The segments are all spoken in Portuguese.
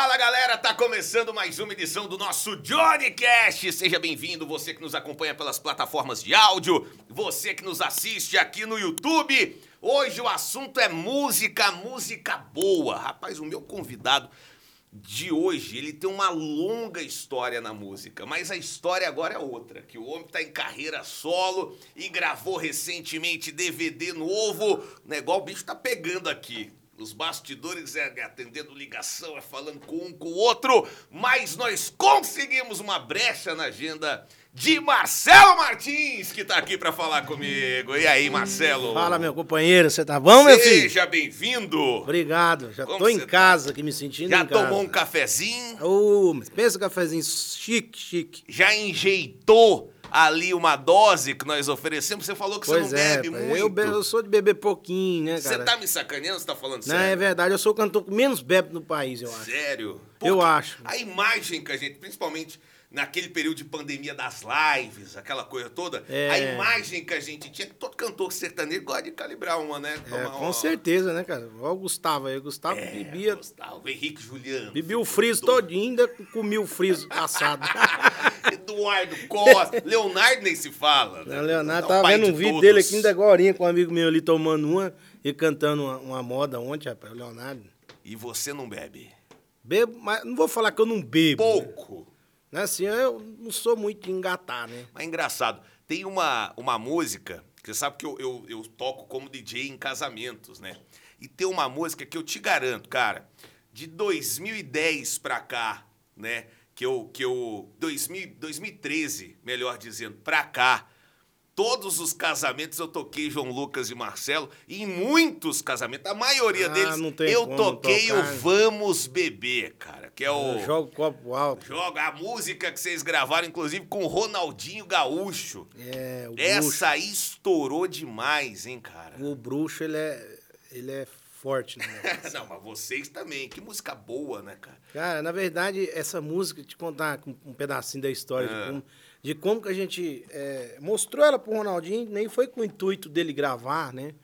Fala galera, tá começando mais uma edição do nosso Johnny Cast. Seja bem-vindo, você que nos acompanha pelas plataformas de áudio, você que nos assiste aqui no YouTube. Hoje o assunto é música, música boa. Rapaz, o meu convidado de hoje, ele tem uma longa história na música, mas a história agora é outra, que o homem tá em carreira solo e gravou recentemente DVD novo. O negócio, o bicho tá pegando aqui. Os bastidores é atendendo ligação, é falando com um com o outro, mas nós conseguimos uma brecha na agenda de Marcelo Martins, que tá aqui para falar comigo. E aí, Marcelo? Fala, meu companheiro, você tá bom, meu filho? Seja bem-vindo. Obrigado, já Como tô em você casa tá? aqui me sentindo Já em casa. tomou um cafezinho? Mas pensa um cafezinho chique, chique. Já enjeitou ali uma dose que nós oferecemos? Você falou que pois você não é, bebe pai, muito. eu, be- eu sou de beber pouquinho, né, Você cara? tá me sacaneando? Você tá falando Não, é sério? verdade, eu sou o cantor que menos bebe no país, eu acho. Sério? Eu acho. A imagem que a gente, principalmente naquele período de pandemia das lives, aquela coisa toda, É. a imagem que a gente tinha, que todo cantor sertanejo gosta de calibrar uma, né? É, Tomar com uma- certeza, né, cara? Olha o Gustavo aí, o Gustavo É, bebia, Gustavo, Henrique Juliano. bebia o friso todinho, ainda comia o friso assado. Eduardo Costa, Leonardo nem se fala. né? Leonardo É tava vendo um vídeo todos. dele aqui ainda agora com um amigo meu ali tomando uma e cantando uma, uma moda ontem, rapaz, o Leonardo. E você não bebe? Bebo, mas não vou falar que eu não bebo. Pouco. Né, Assim, eu não sou muito de engatar, né? Mas é engraçado, tem uma, uma música, você sabe que eu, eu, eu toco como DJ em casamentos, né? E tem uma música que eu te garanto, cara, de 2010 pra cá, né? Que eu, que eu 2000, 2013, melhor dizendo, pra cá, todos os casamentos eu toquei João Lucas e Marcelo, e em muitos casamentos, a maioria Ah, deles, eu toquei tocar, o? Vamos Beber, cara, que é o... Eu jogo copo alto. Joga a música que vocês gravaram, inclusive, com o Ronaldinho Gaúcho. É, o Essa aí estourou demais, hein, cara? bruxo. O bruxo, ele é, ele é forte, né? Não, mas vocês também. Que música boa, né, cara? Cara, na verdade, essa música, te contar um um pedacinho da história Ah. de, como, de como que a gente é, mostrou ela pro Ronaldinho, nem foi com o intuito dele gravar, né?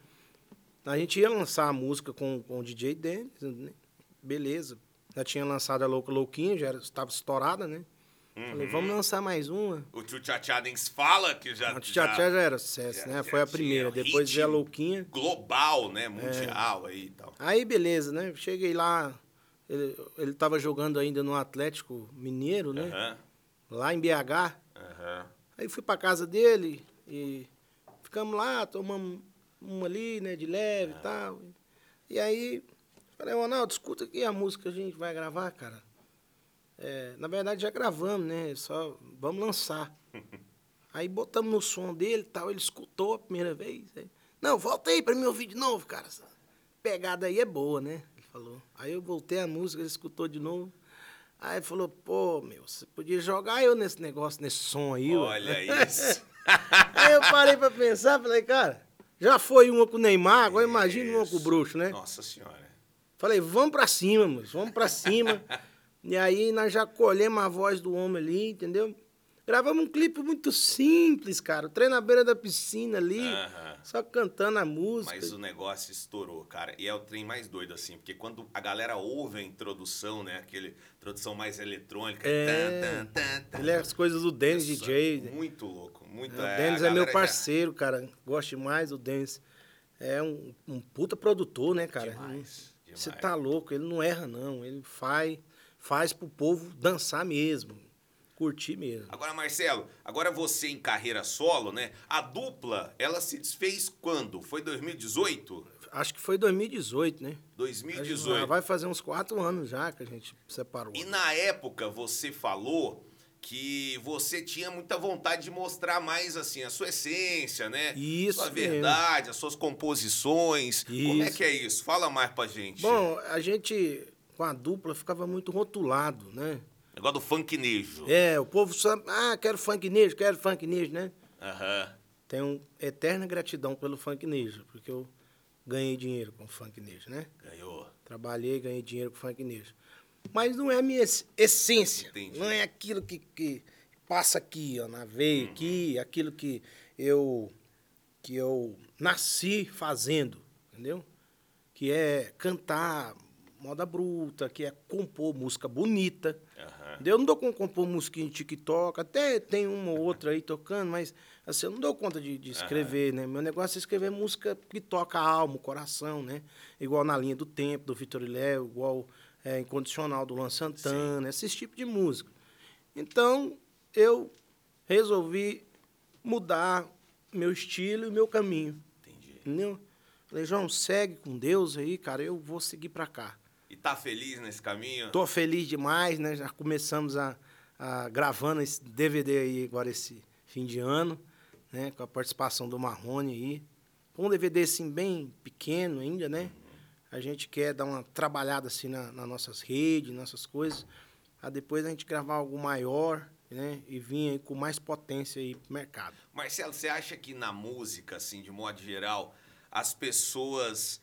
A gente ia lançar a música com, com o DJ Dennis, né? beleza. Já tinha lançado a Louca Louquinha, já estava estourada, né? Uhum. Falei, vamos lançar mais uma. O Tio se fala que já... A Tia Tia já era sucesso, já- né? já Foi a primeira. Depois veio a Louquinha. Global, né? Mundial aí e tal. Aí, beleza, né? Cheguei lá, ele, ele tava jogando ainda no Atlético Mineiro, né? Aham, Lá em BH. Aham. Aí fui pra casa dele e ficamos lá, tomamos uma ali, né, de leve e tal. E aí, falei, Ronaldo, escuta aqui a música que a gente vai gravar, cara. É, na verdade, já gravamos, né? Só vamos lançar. Aí botamos no som dele e tal, ele escutou a primeira vez. aí, Não, volta aí pra me ouvir de novo, cara. Essa pegada aí é boa, né? Ele falou. Aí eu voltei a música, ele escutou de novo. Aí falou, pô, meu, você podia jogar eu nesse negócio, nesse som aí, ué." Olha isso. Aí eu parei pra pensar, falei, cara, já foi uma com o Neymar, agora imagina uma com o Bruxo, né? Nossa senhora. Falei, vamos pra cima, moço, vamos pra cima. e aí nós já colhemos a voz do homem ali, entendeu? Gravamos um clipe muito simples, cara. O trem na beira da piscina ali, só cantando a música. Mas o negócio estourou, cara. E é o trem mais doido, assim, porque quando a galera ouve a introdução, né? Aquele introdução mais eletrônica. É. tan, tan, tan, Ele é as coisas do Dennis Isso, DJ. né? Muito louco. Muito, É, o é, Denis a é meu galera já- parceiro, cara. Gosto demais do Denis. É um, um puta produtor, né, cara? Demais, Você demais. tá louco, ele não erra, não. Ele faz, faz pro povo dançar mesmo. Curtir mesmo. Agora, Marcelo, agora você em carreira solo, né? A dupla, ela se desfez quando? Foi 2018? Acho que foi 2018, né? Acho que 2018. já Vai fazer uns quatro anos já que a gente separou. E na época você falou que você tinha muita vontade de mostrar mais assim a sua essência, né? Isso Sua mesmo. verdade, as suas composições. Como é Isso. que é isso? Fala mais pra gente. Bom, a gente, com a dupla, ficava muito rotulado, né? Negócio do funknejo. É, o povo sabe, ah, quero funk nejo, quero funk nejo, né? Aham. Tenho eterna gratidão pelo funk nejo, porque eu ganhei dinheiro com o funk nejo, né? Ganhou. Trabalhei, ganhei dinheiro com funk nejo. Mas não é a minha ess- essência. Entendi. Não é aquilo que, que passa aqui, ó, na veia, aqui, aquilo que eu que eu nasci fazendo, entendeu? Que é cantar moda bruta, que é compor música bonita. Aham. Eu não dou conta de compor música em TikTok, até tem uma ou outra aí tocando, mas assim, eu não dou conta de, de escrever, né? Meu negócio é escrever música que toca a alma, o coração, né? Igual na linha do tempo, do Vitor Léo, igual é, Incondicional do Luan Santana, esse tipo de música. Então, eu resolvi mudar meu estilo e meu caminho, Entendi. entendeu? Falei, João, segue com Deus aí, cara, eu vou seguir pra cá. E tá feliz nesse caminho? Tô feliz demais, né? Já começamos a, a gravando esse DVD aí agora esse fim de ano, né? Com a participação do Marrone aí. Um DVD assim bem pequeno ainda, né? A gente quer dar uma trabalhada assim na, nas nossas redes, nossas coisas, para depois a gente gravar algo maior, né? E vir aí com mais potência aí pro mercado. Marcelo, você acha que na música, assim, de modo geral, as pessoas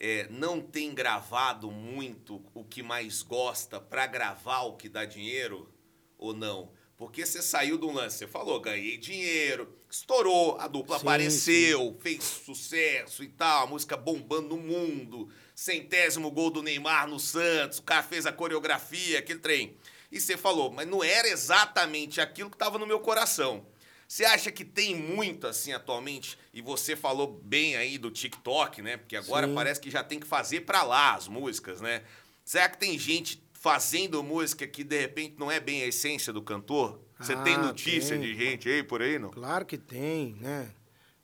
é, não têm gravado muito o que mais gosta pra gravar o que dá dinheiro ou não? Porque você saiu do lance, você falou, ganhei dinheiro, estourou, a dupla Sim, apareceu, fez sucesso e tal, a música bombando no mundo, centésimo gol do Neymar no Santos, o cara fez a coreografia, aquele trem. E você falou, mas não era exatamente aquilo que estava no meu coração. Você acha que tem muito assim atualmente? E você falou bem aí do TikTok, né? Porque agora Sim. parece que já tem que fazer pra lá as músicas, né? Será que tem gente fazendo música que de repente não é bem a essência do cantor? Você tem Ah, notícia tem. de gente aí por aí, não? Claro que tem, né?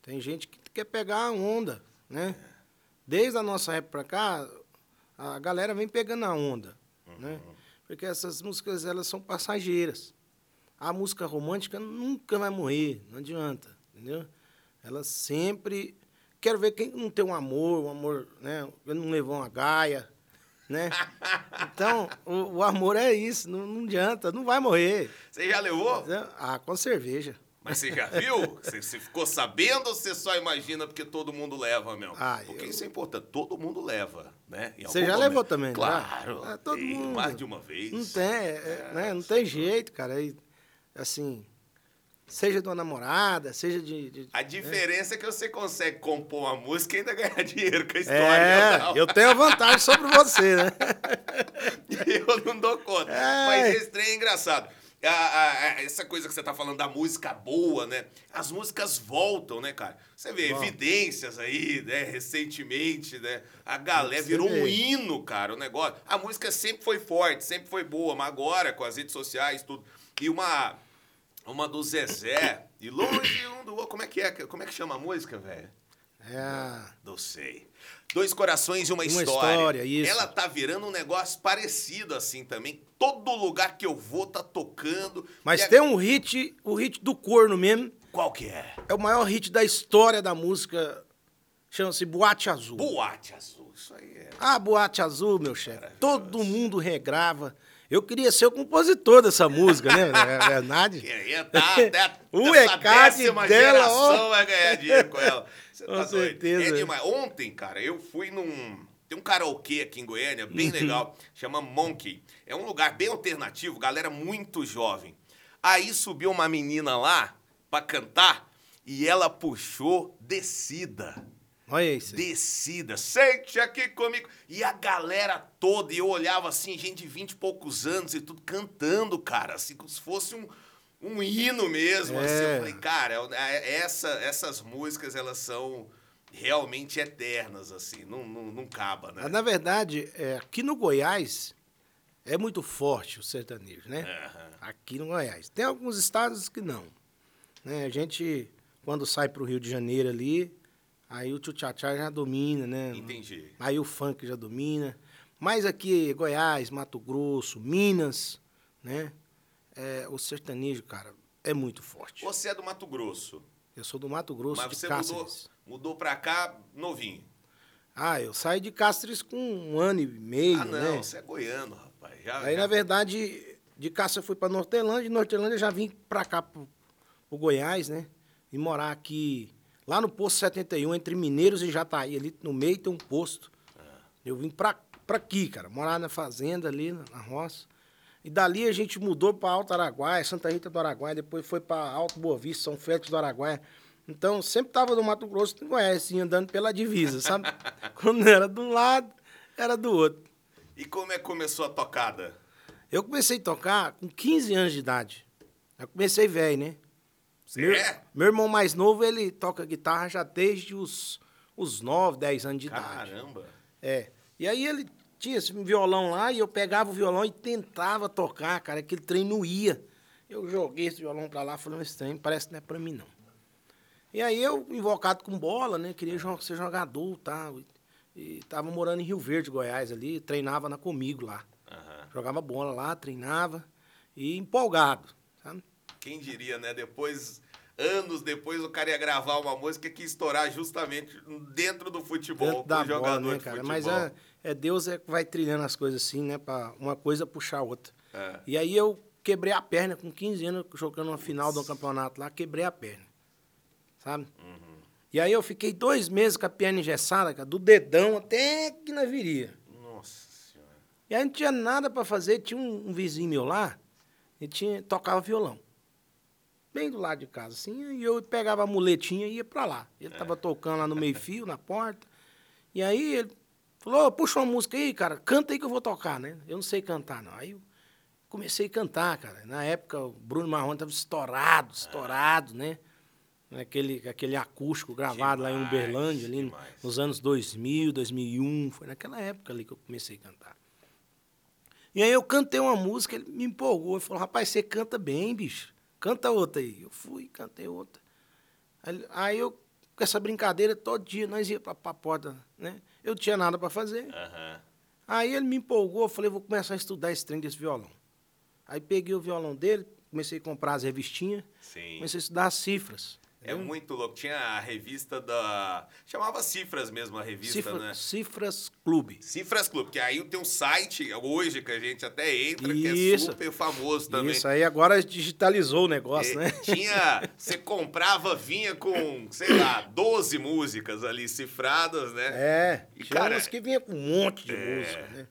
Tem gente que quer pegar a onda, né? Desde a nossa época pra cá, a galera vem pegando a onda, né? Porque essas músicas, elas são passageiras. A música romântica nunca vai morrer, não adianta, entendeu? Ela sempre... Quero ver quem não tem um amor, um amor, né? Quem não levou uma gaia, né? Então, o, o amor é isso, não, não adianta, não vai morrer. Você já levou? Ah, com cerveja. Mas você já viu? Você, você ficou sabendo ou você só imagina porque todo mundo leva, meu? Ah, porque eu- isso é importante. Todo mundo leva, né? Você já momento. levou também, já? Claro. Ah, todo Ei, mundo. Mais de uma vez. Não tem, é, né? Não tem jeito, cara. E, assim, seja de uma namorada, seja de. de- A diferença é que você consegue compor uma música e ainda ganhar dinheiro com a história. É, não. eu tenho a vantagem sobre você, né? Eu não dou conta. É. Mas esse trem é engraçado. A- a- a- essa coisa que você tá falando da música boa, né? As músicas voltam, né, cara? Você vê Voltam. evidências aí, né? Recentemente, né? A galera virou um hino, cara, o negócio. A música sempre foi forte, sempre foi boa, mas agora, com as redes sociais, tudo. E uma. Uma do Zezé. E longe um do outro. Como é que é? Como é que chama a música, velho? É, a- Não sei. Dois corações e uma, Uma história. história, isso. Ela tá virando um negócio parecido assim também. Todo lugar que eu vou tá tocando. mas E a- tem um hit, o hit do corno mesmo. Qual que é? É o maior hit da história da música. Chama-se Boate Azul. Boate Azul. Isso aí é. Ah, Boate Azul, meu chefe. Todo mundo regrava. Eu queria ser o compositor dessa música, né? É verdade. Queria tá, até O ECAD dela, geração ó. vai ganhar dinheiro com ela. Você Com tá doido. certeza. É demais. Ontem, cara, eu fui num. Tem um karaokê aqui em Goiânia, bem Uhum. legal, chama Monkey. É um lugar bem alternativo, galera muito jovem. Aí subiu uma menina lá pra cantar e ela puxou descida. Olha isso. Descida, sente aqui comigo. E a galera toda, e eu olhava assim, gente de 20 e poucos anos e tudo cantando, cara, assim, como se fosse um, um hino mesmo. Assim. É. Eu falei, cara, é- essa, essas músicas, elas são realmente eternas, assim, não, não, não acaba, né? Na verdade, é, aqui no Goiás é muito forte o sertanejo, né? Aham. Aqui no Goiás. Tem alguns estados que não. Né? A gente, quando sai pro Rio de Janeiro ali, aí o tchutchá já domina, né? Entendi. Aí o funk já domina. Mas aqui, Goiás, Mato Grosso, Minas, né? É, o sertanejo, cara, é muito forte. Você é do Mato Grosso, Eu sou do Mato Grosso, mas de você mudou, Cáceres. mudou pra cá novinho. Ah, eu saí de Cáceres com um ano e meio, ah, não, né? você é goiano, rapaz. Já, Aí, já- na verdade, de Cáceres eu fui para Nortelândia, de Nortelândia eu já vim para cá, pro, pro Goiás, né? E morar aqui, lá no posto 71, entre Mineiros e Jataí, ali no meio tem um posto. Eu vim pra, pra aqui, cara, morar na fazenda ali, na, roça. E dali a gente mudou para Alto Araguaia, Santa Rita do Araguaia, depois foi para Alto Boa Vista, São Félix do Araguaia. Então, sempre tava no Mato Grosso no Goiás, assim, andando pela divisa, sabe? Quando era de um lado, era do outro. E como é que começou a tocada? Eu comecei a tocar com 15 anos de idade. Eu comecei velho, né? Meu, É? meu irmão mais novo, ele toca guitarra já desde os, os 9, 10 anos de idade. Caramba. É. E aí ele tinha esse violão lá e eu pegava o violão e tentava tocar, cara, aquele trem não ia. Eu joguei esse violão pra lá, falei, esse trem parece que não é pra mim, não. E aí eu, invocado com bola, né, queria ser jogador e tal. E, e tava morando em Rio Verde, Goiás ali, treinava na comigo lá. Aham. Jogava bola lá, treinava e empolgado, sabe? Quem diria, né? Depois, anos depois, o cara ia gravar uma música que ia estourar justamente dentro do futebol. Dentro da jogador bola, né, de cara? futebol. Mas é, é Deus é que vai trilhando as coisas assim, né? Pra uma coisa puxar a outra. É. E aí eu quebrei a perna com 15 anos, jogando uma final do campeonato lá, quebrei a perna. Sabe? Uhum. E aí eu fiquei dois meses com a perna engessada, cara, do dedão até que na viria. Nossa senhora. E aí não tinha nada pra fazer, tinha um, um vizinho meu lá, ele tinha, tocava violão. Bem do lado de casa, assim, e eu pegava a muletinha e ia pra lá. Ele tava tocando lá no meio-fio, na porta. E aí ele falou, "Ô, puxa uma música aí, cara, canta aí que eu vou tocar, né? Eu não sei cantar, não. Aí eu comecei a cantar, cara. Na época o Bruno Marrone tava estourado, estourado, né? Aquele, aquele acústico gravado lá em Demais, Uberlândia, ali demais. nos anos 2000, 2001. Foi naquela época ali que eu comecei a cantar. E aí eu cantei uma música, ele me empolgou. Ele falou, rapaz, você canta bem, bicho. Canta outra aí. Eu fui, cantei outra. Aí, aí eu, com essa brincadeira, todo dia nós ia pra, pra porta, né? Eu não tinha nada pra fazer. Aham. Aí ele me empolgou, eu falei, vou começar a estudar esse trem desse violão. Aí peguei o violão dele, comecei a comprar as revistinhas, Sim. comecei a estudar as cifras. É muito louco. Tinha a revista da. Chamava Cifras mesmo a revista, Cifra- né? Cifras Clube. Cifras Club, que aí tem um site hoje que a gente até entra, que é Isso. super famoso também. Isso aí agora digitalizou o negócio, É, né? Tinha. Você comprava, vinha com, sei lá, 12 músicas ali cifradas, né? É, E, tinha cara, que vinha com um monte de é, música, né?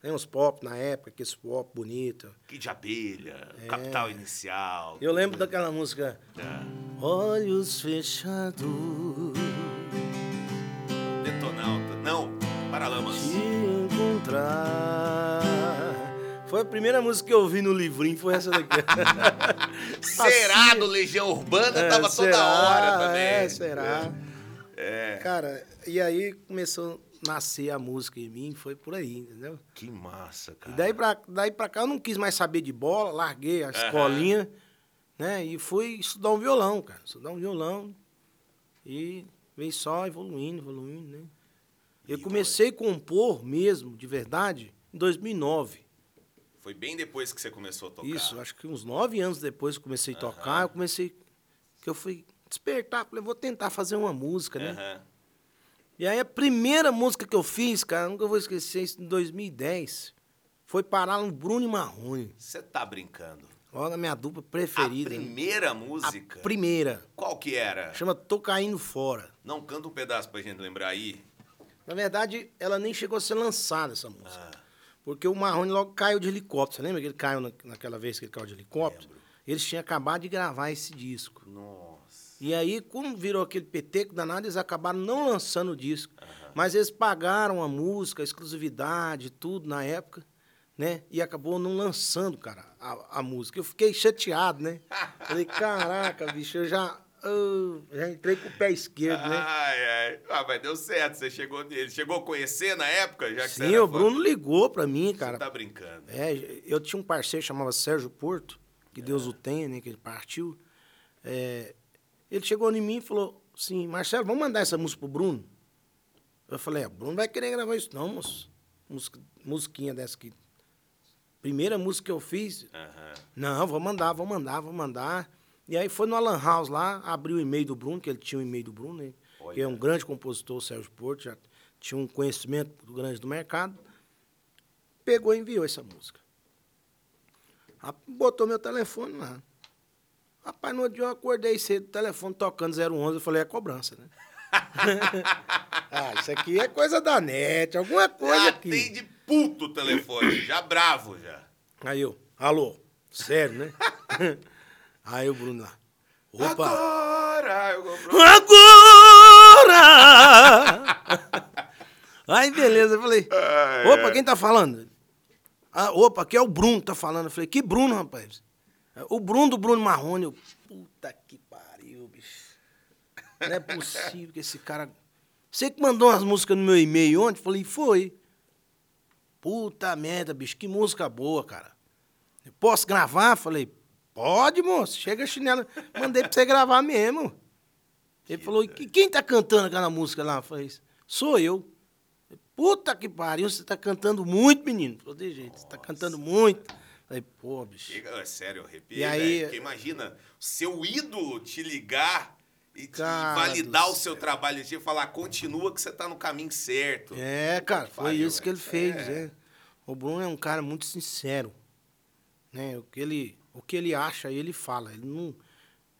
Tem uns pop na época, aqueles pop bonito. Kid de abelha, capital inicial. É. Eu lembro daquela música É. Olhos fechados Detonauta. Não, Paralamas. te encontrar. Foi a primeira música que eu ouvi no livrinho, foi essa daqui. Será Assim, do Legião Urbana? é, tava toda será? hora também. É, será? É. Cara, e aí começou a nascer a música em mim, foi por aí, entendeu? Que massa, cara. E daí pra, daí pra cá eu não quis mais saber de bola, larguei a escolinha, né? E fui estudar um violão, cara. Estudar um violão. E veio só evoluindo, evoluindo, né? Eu E comecei a compor mesmo, de verdade, em 2009. Foi bem depois que você começou a tocar. Isso, acho que uns nove anos depois que eu comecei a tocar, eu comecei. Que eu fui despertar, falei, vou tentar fazer uma música, né? Aham. E aí a primeira música que eu fiz, cara, nunca vou esquecer, isso em 2010, foi parar no Bruno e Marrone. Você tá brincando. Logo a minha dupla A preferida. né? primeira música? A primeira. Qual que era? Chama Tô Caindo Fora. Não, canta um pedaço pra gente lembrar aí. Na verdade, ela nem chegou a ser lançada, essa música. Ah, Porque o Marrone logo caiu de helicóptero. Você lembra que ele caiu na- naquela vez que ele caiu de helicóptero? Lembro. Eles tinham acabado de gravar esse disco. nossa. E aí, como virou aquele peteco danado, eles acabaram não lançando o disco. Mas eles pagaram a música, a exclusividade, tudo na época, né? E acabou não lançando, cara, a, a música. Eu fiquei chateado, né? Falei, caraca, bicho, eu já, eu já entrei com o pé esquerdo, né? Ai, ai. Ah, mas deu certo. Você chegou, ele chegou a conhecer na época? Já que você Sim, o fã? Bruno ligou pra mim, Você cara. tá brincando. É, eu tinha um parceiro que chamava Sérgio Porto, que Deus o tenha, né? Que ele partiu. É, ele chegou em mim e falou assim, Marcelo, vamos mandar essa música pro Bruno? Eu falei, é, Bruno vai querer gravar isso não, moço. Música, musiquinha dessa aqui. Primeira música que eu fiz, não, vou mandar, vou mandar, vou mandar. E aí foi no Alan House lá, abriu o e-mail do Bruno, que ele tinha o e-mail do Bruno, né? Que é um grande compositor, o Sérgio Porto, já tinha um conhecimento grande do mercado. Pegou e enviou essa música. Botou meu telefone lá. Rapaz, no outro dia eu acordei cedo, telefone tocando 011, eu falei, é cobrança, né? ah, isso aqui é coisa da net, alguma coisa Já aqui. atende puto o telefone, já bravo já. Aí eu, alô, sério, né? Aí o Bruno lá, opa, Agora eu compro... agora! Aí, beleza, eu falei, Ah, opa, é. quem tá falando? Ah, opa, aqui é o Bruno que tá falando. Eu falei, que Bruno, rapaz? O Bruno do Bruno Marrone. Eu, puta que pariu, bicho. Não é possível que esse cara... Você que mandou umas músicas no meu e-mail ontem? Eu falei, foi. Puta merda, bicho, que música boa, cara. Eu posso gravar? Falei, pode, moço, chega chinelo. Mandei pra você gravar mesmo. Ele falou, e que- quem tá cantando aquela música lá? Eu falei, sou eu. Puta que pariu, você tá cantando muito, menino. Falou, de jeito, você tá cantando muito. Falei, pô, bicho. Chega, é sério, eu arrepio, E aí- porque imagina, seu ídolo te ligar e, Cara validar o seu céu. trabalho e falar, continua que você tá no caminho certo. É, cara, foi Pariu, isso que ele velho. fez. É. é. O Bruno é um cara muito sincero. Né? O, que ele, o que ele acha, ele fala. Ele não, ele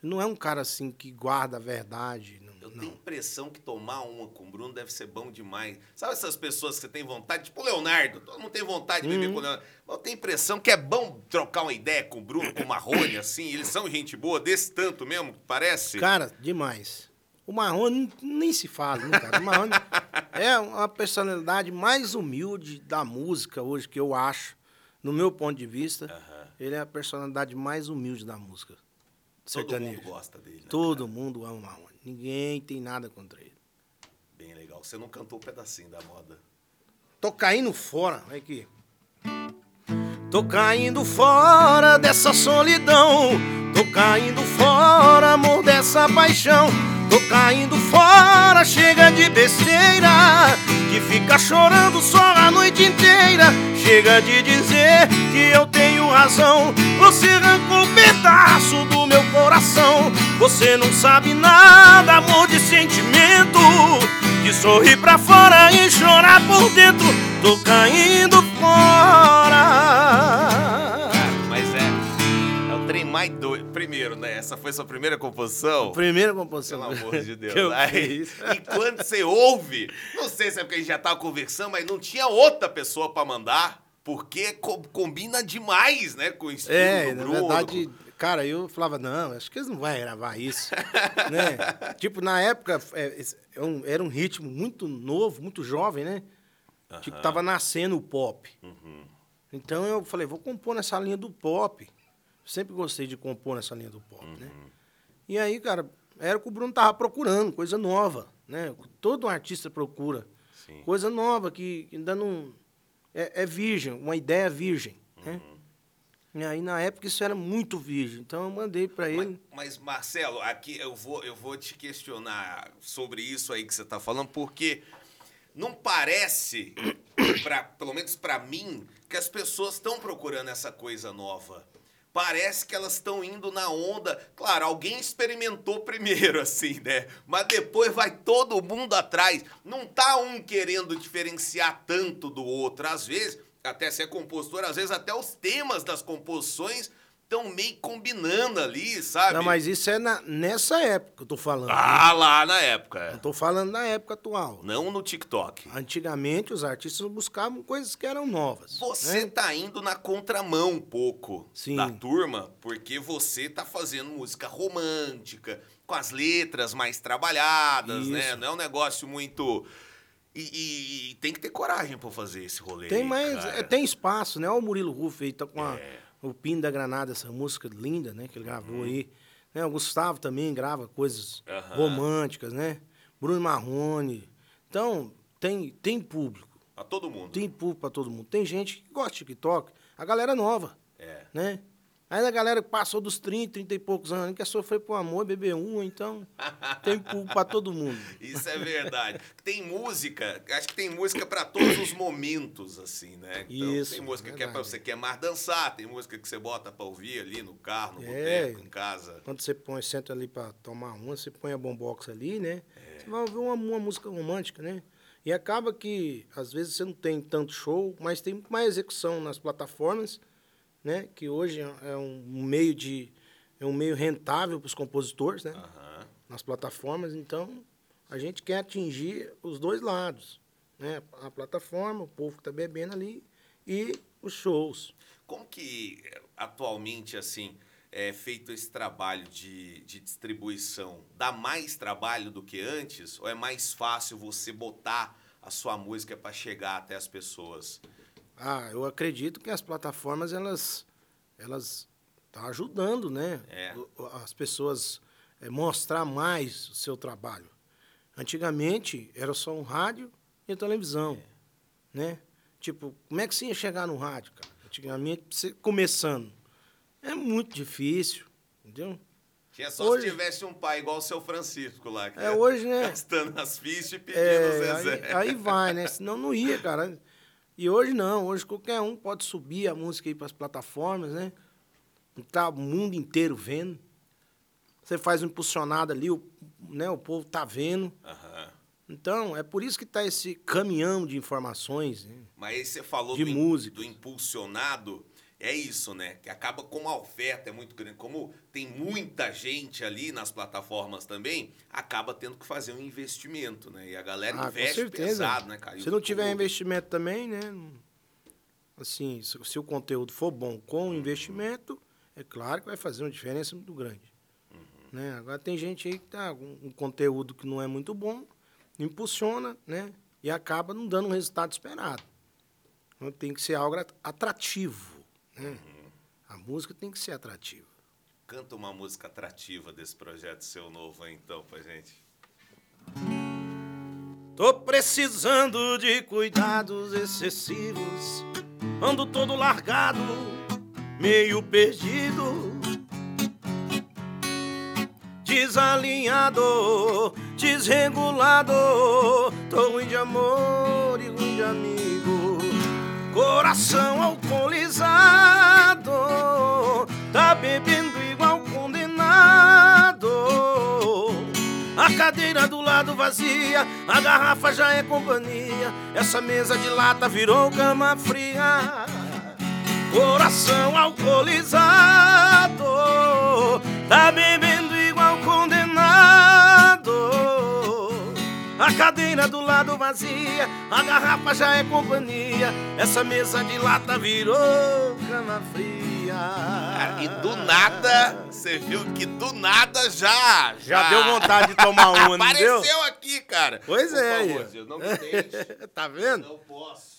não é um cara assim que guarda a verdade. Eu não. tenho impressão que tomar uma com o Bruno deve ser bom demais. Sabe essas pessoas que você tem vontade? Tipo o Leonardo. Todo mundo tem vontade de beber Uhum. com o Leonardo. Mas eu tenho impressão que é bom trocar uma ideia com o Bruno, com o Marrone, assim. Eles são gente boa, desse tanto mesmo, parece. Cara, demais. O Marrone nem se fala, né, cara? O Marrone é uma personalidade mais humilde da música hoje, que eu acho, no meu ponto de vista. Aham. Ele é a personalidade mais humilde da música. Todo sertaneja. mundo gosta dele. Né? Todo mundo ama o Marrone. Ninguém tem nada contra ele. Bem legal. Você não cantou o pedacinho da moda. Tô caindo fora, olha aqui. Tô caindo fora dessa solidão. Tô caindo fora, amor, dessa paixão. Tô caindo fora, chega de besteira. De ficar chorando só a noite inteira. Chega de dizer que eu tenho razão. Você arrancou um pedaço do meu coração. Você não sabe nada, amor de sentimento. De sorrir pra fora e chorar por dentro. Tô caindo fora. Cara, mas é. É o trem mais doido. Primeiro, né? Essa foi sua primeira composição? Primeira composição. Pelo amor de Deus. que eu Aí, e quando você ouve, não sei se é porque a gente já tava conversando, mas não tinha outra pessoa pra mandar, porque co- combina demais, né, com o estilo É, do na Bruno. verdade, cara, eu falava, não, acho que eles não vão gravar isso, né? Tipo, na época, é, é era um ritmo muito novo, muito jovem, né? Tipo, tava nascendo o pop. Uhum. Então eu falei, vou compor nessa linha do pop. Sempre gostei de compor nessa linha do pop, né? Uhum. E aí, cara, era o que o Bruno tava procurando, coisa nova, né? Todo artista procura. Sim. Coisa nova que ainda não... É, é virgem, uma ideia virgem, né? E aí, na época, isso era muito virgem. Então, eu mandei pra Mas, ele. mas, Marcelo, aqui eu vou, eu vou te questionar sobre isso aí que você tá falando, porque não parece, pra, pelo menos pra mim, que as pessoas estão procurando essa coisa nova. Parece que elas estão indo na onda. Claro, alguém experimentou primeiro, assim, né? Mas depois vai todo mundo atrás. Não tá um querendo diferenciar tanto do outro. Às vezes, até ser compositor, às vezes até os temas das composições estão meio combinando ali, sabe? Não, mas isso é na, nessa época que eu tô falando. Ah, lá na época. tô falando na época atual. Não no TikTok. Antigamente, os artistas buscavam coisas que eram novas. Você né? tá indo na contramão um pouco Sim. da turma, porque você tá fazendo música romântica, com as letras mais trabalhadas, né? Isso. Não é um negócio muito. E, e- e tem que ter coragem pra fazer esse rolê. Tem mais, cara. é, tem espaço, né? Olha o Murilo Ruff aí, tá com a- É. o Pino da Granada, essa música linda, né? Que ele gravou aí. Né? O Gustavo também grava coisas Uhum. Românticas, né? Bruno Marrone. Então, tem, tem público. A todo mundo. Tem público pra todo mundo. Tem gente que gosta de TikTok. A galera nova, É. né? Aí a galera que passou dos 30, 30 e poucos anos, quer sofrer por amor, beber um, então tem pra todo mundo. Isso é verdade. Tem música, acho que tem música pra todos os momentos, assim, né? Então, Isso, tem música que é pra verdade. você quer mais dançar, tem música que você bota pra ouvir ali no carro, no É. boteco, em casa. Quando você põe, senta ali pra tomar uma, você põe a bombox ali, né? É. Você vai ouvir uma, uma música romântica, né? E acaba que, às vezes, você não tem tanto show, mas tem mais execução nas plataformas, né? Que hoje é um meio de... É um meio rentável para os compositores, né? Aham. nas plataformas, então a gente quer atingir os dois lados, né? A plataforma, o povo que está bebendo ali e os shows. Como que atualmente, assim, é feito esse trabalho de, de distribuição? Dá mais trabalho do que antes? Ou é mais fácil você botar a sua música para chegar até as pessoas? Ah, eu acredito que as plataformas elas elas estão ajudando, né? É. As pessoas é, mostrar mais o seu trabalho. Antigamente era só um rádio e a televisão, É. né? Tipo, como é que você ia chegar no rádio, cara? Antigamente, você começando, é muito difícil, entendeu? Tinha só Hoje- se tivesse um pai igual o seu Francisco lá, que É, hoje, né? gastando as fichas e pedindo É, Zezé. aí, aí vai, né? Senão não ia, cara. E hoje não, hoje qualquer um pode subir a música aí para as plataformas, né? Tá o mundo inteiro vendo. Você faz um impulsionado ali, o, né, o povo tá vendo. Aham. Então, é por isso que tá esse caminhão de informações. Né? Mas aí você falou De do, músicas. do impulsionado, é isso, né? Que acaba como a oferta é muito grande, como tem muita gente ali nas plataformas também, acaba tendo que fazer um investimento, né? E a galera Ah, investe pesado, né, cara? Se não tiver investimento também, né? Assim, se, o conteúdo for bom com investimento, é claro que vai fazer uma diferença muito grande. Né? Agora tem gente aí que tá com um conteúdo que não é muito bom, impulsiona, né? E acaba não dando o resultado esperado. Então tem que ser algo at- atrativo, né? A música tem que ser atrativa. Canta uma música atrativa desse projeto seu novo aí, então, pra gente. Tô precisando de cuidados excessivos. Ando todo largado, meio perdido. Desalinhado, desregulado. Tô ruim de amor e ruim de amigo. Coração alcoolizado, tá bebendo igual condenado. A cadeira do lado vazia, a garrafa já é companhia. Essa mesa de lata virou cama fria. Coração alcoolizado, tá bebendo A cadeira do lado vazia, a garrafa já é companhia. Essa mesa de lata virou cama fria. Cara, e do nada, você viu que do nada já. Já deu vontade de tomar uma, não deu? Apareceu aqui, cara. Pois Por é, favor, aí. Gil, não me deixe. tá vendo? Não posso.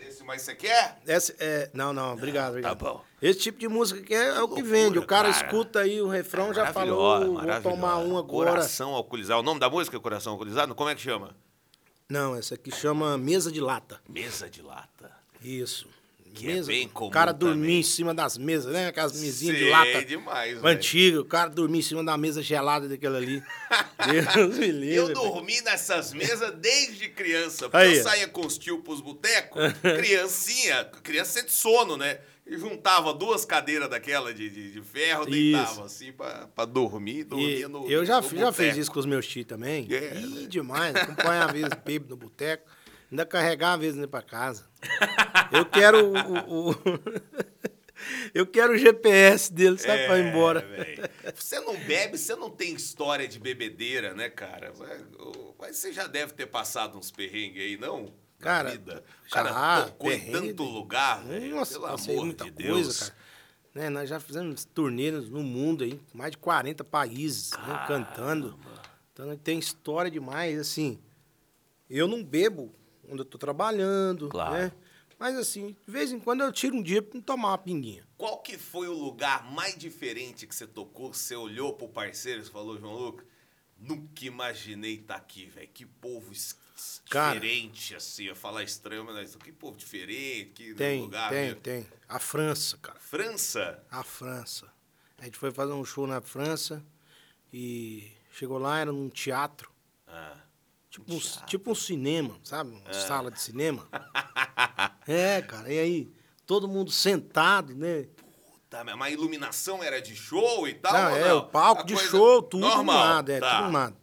Esse, mas você quer? Essa, é, não, não, obrigado, obrigado. Tá bom. Esse tipo de música que é, é o que vende. O cara, cara. escuta aí o refrão, já Maravilhosa, falou, vou tomar um agora. Coração alcoolizado. O nome da música é Coração Alcoolizado? Como é que chama? Não, essa aqui chama mesa de lata. Mesa de lata. Isso. Que é bem comum O cara dormia em cima das mesas, né? Aquelas mesinhas de Sei lata demais, antiga. O cara dormia em cima da mesa gelada daquela ali. Deus me livre. Eu dormi nessas mesas desde criança. Porque Aí. eu saía com os tios pros botecos, criancinha, criança sente sono, né? E juntava duas cadeiras daquela de, de, de ferro, deitava Isso. assim pra, pra dormir, E dormia no eu já, no já fiz isso com os meus tios também. É, Ih, demais. Acompanhar às vezes bêbado no boteco. Ainda carregar às vezes pra casa. Eu quero o... o- eu quero o GPS dele, sabe, pra ir embora. É, velho. Você não bebe, você não tem história de bebedeira, né, cara? Mas você já deve ter passado uns perrengues aí, não? Cara, vida. O cara já, tocou em tanto lugar, velho. Nossa, Pelo amor muita de coisa, Deus. cara. Né, nós já fizemos turnês no mundo aí, mais de 40 países, né, cantando. Então tem história demais, assim. Eu não bebo quando eu tô trabalhando, Claro. né? Mas assim, de vez em quando eu tiro um dia pra tomar uma pinguinha. Qual que foi o lugar mais diferente que você tocou? Você olhou pro parceiro e falou, João Lucas, nunca imaginei estar aqui, velho. Que povo Cara. diferente, assim. Eu falar estranho, mas que povo diferente, que Tem, lugar. tem, mesmo. tem. A França, cara. França? A França. A gente foi fazer um show na França e chegou lá, era num teatro. Ah. Tipo um, tipo um cinema, sabe? Uma sala de cinema. é, cara. E aí, todo mundo sentado, né? Puta, mas a iluminação era de show e tal? não, é, não? o palco A de show, tudo normal, arrumado, é, tá. tudo arrumado.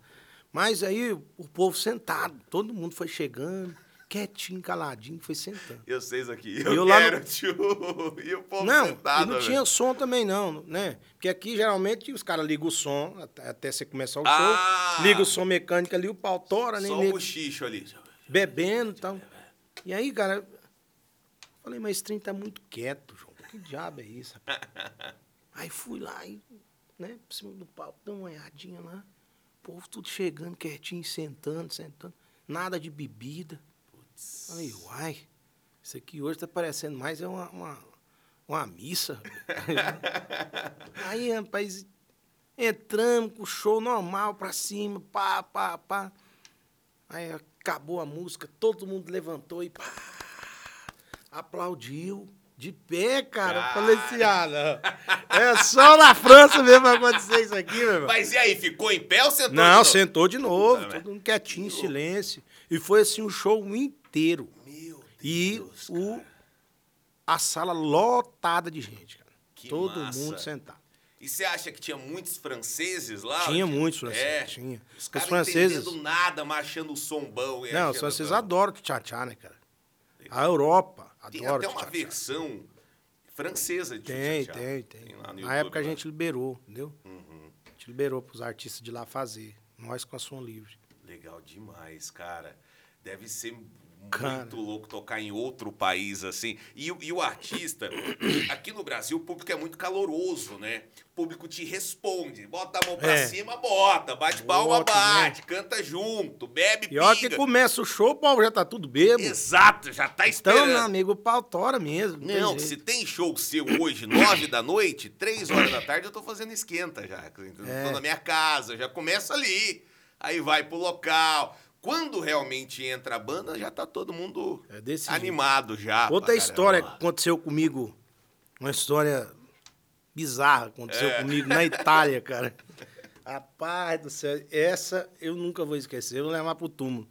Mas aí o povo sentado, todo mundo foi chegando, quietinho, caladinho, foi sentando. Eu sei isso aqui. E Eu, eu lá quero, no- tio. E o povo Não, sentado, e não velho. tinha som também não, né? Porque aqui geralmente os caras ligam o som até, você começar o Ah! show, liga o som mecânico ali, o pau tora, nem Só o nego bochicho ali. bebendo e tal. E aí, cara, falei, mas esse trem tá muito quieto, João. Que diabo é isso? rapaz? aí fui lá e, né, por cima do palco, dei uma olhadinha lá. O povo tudo chegando quietinho, sentando, sentando. Nada de bebida. Falei, uai, isso aqui hoje tá parecendo mais é uma, uma, uma missa. Aí, rapaz, entramos com o show normal pra cima, pá, pá, pá. Aí acabou a música, todo mundo levantou e pá, aplaudiu. De pé, cara. Cara. Falei assim, ah, não. É só na França mesmo acontecer isso aqui, meu irmão. Mas e aí, ficou em pé ou sentou? de Não, novo? sentou de novo, todo mundo quietinho, em silêncio. E foi assim o show inteiro. Meu E Deus, o, cara. a sala lotada de gente, cara. Que todo massa. mundo sentado. E você acha que tinha muitos franceses lá? Tinha muitos franceses, É. tinha. Os Os franceses- entendendo nada, marchando o som bom. e Não, os franceses bom. adoram o tchá-tchá, né, cara? A Europa Tem adora até o uma versão francesa de Tem, tchá-tchá. tem, tem. lá no Na época a gente liberou, entendeu? Uhum. A gente liberou pros artistas de lá fazer. Nós com a som livre. Legal demais, cara. Deve ser muito louco tocar em outro país assim. E, o- e o artista, aqui no Brasil, o público é muito caloroso, né? O público te responde. Bota a mão pra É. cima, bota. Bate palma, Bota, bate. Canta junto, bebe, E a hora que começa o show, o pau já tá tudo bebo. Exato, já tá Então, esperando. meu amigo, o pau tora mesmo. tem Não, jeito. se tem show seu hoje, nove da noite, três horas da tarde, eu tô fazendo esquenta já. É. Tô na minha casa, já começa ali. Aí vai pro local. Quando realmente entra a banda, já tá todo mundo É animado já. Outra pra história que aconteceu comigo, uma história bizarra aconteceu É. comigo na Itália, cara. Rapaz do céu, essa eu nunca vou esquecer, eu vou levar pro túmulo.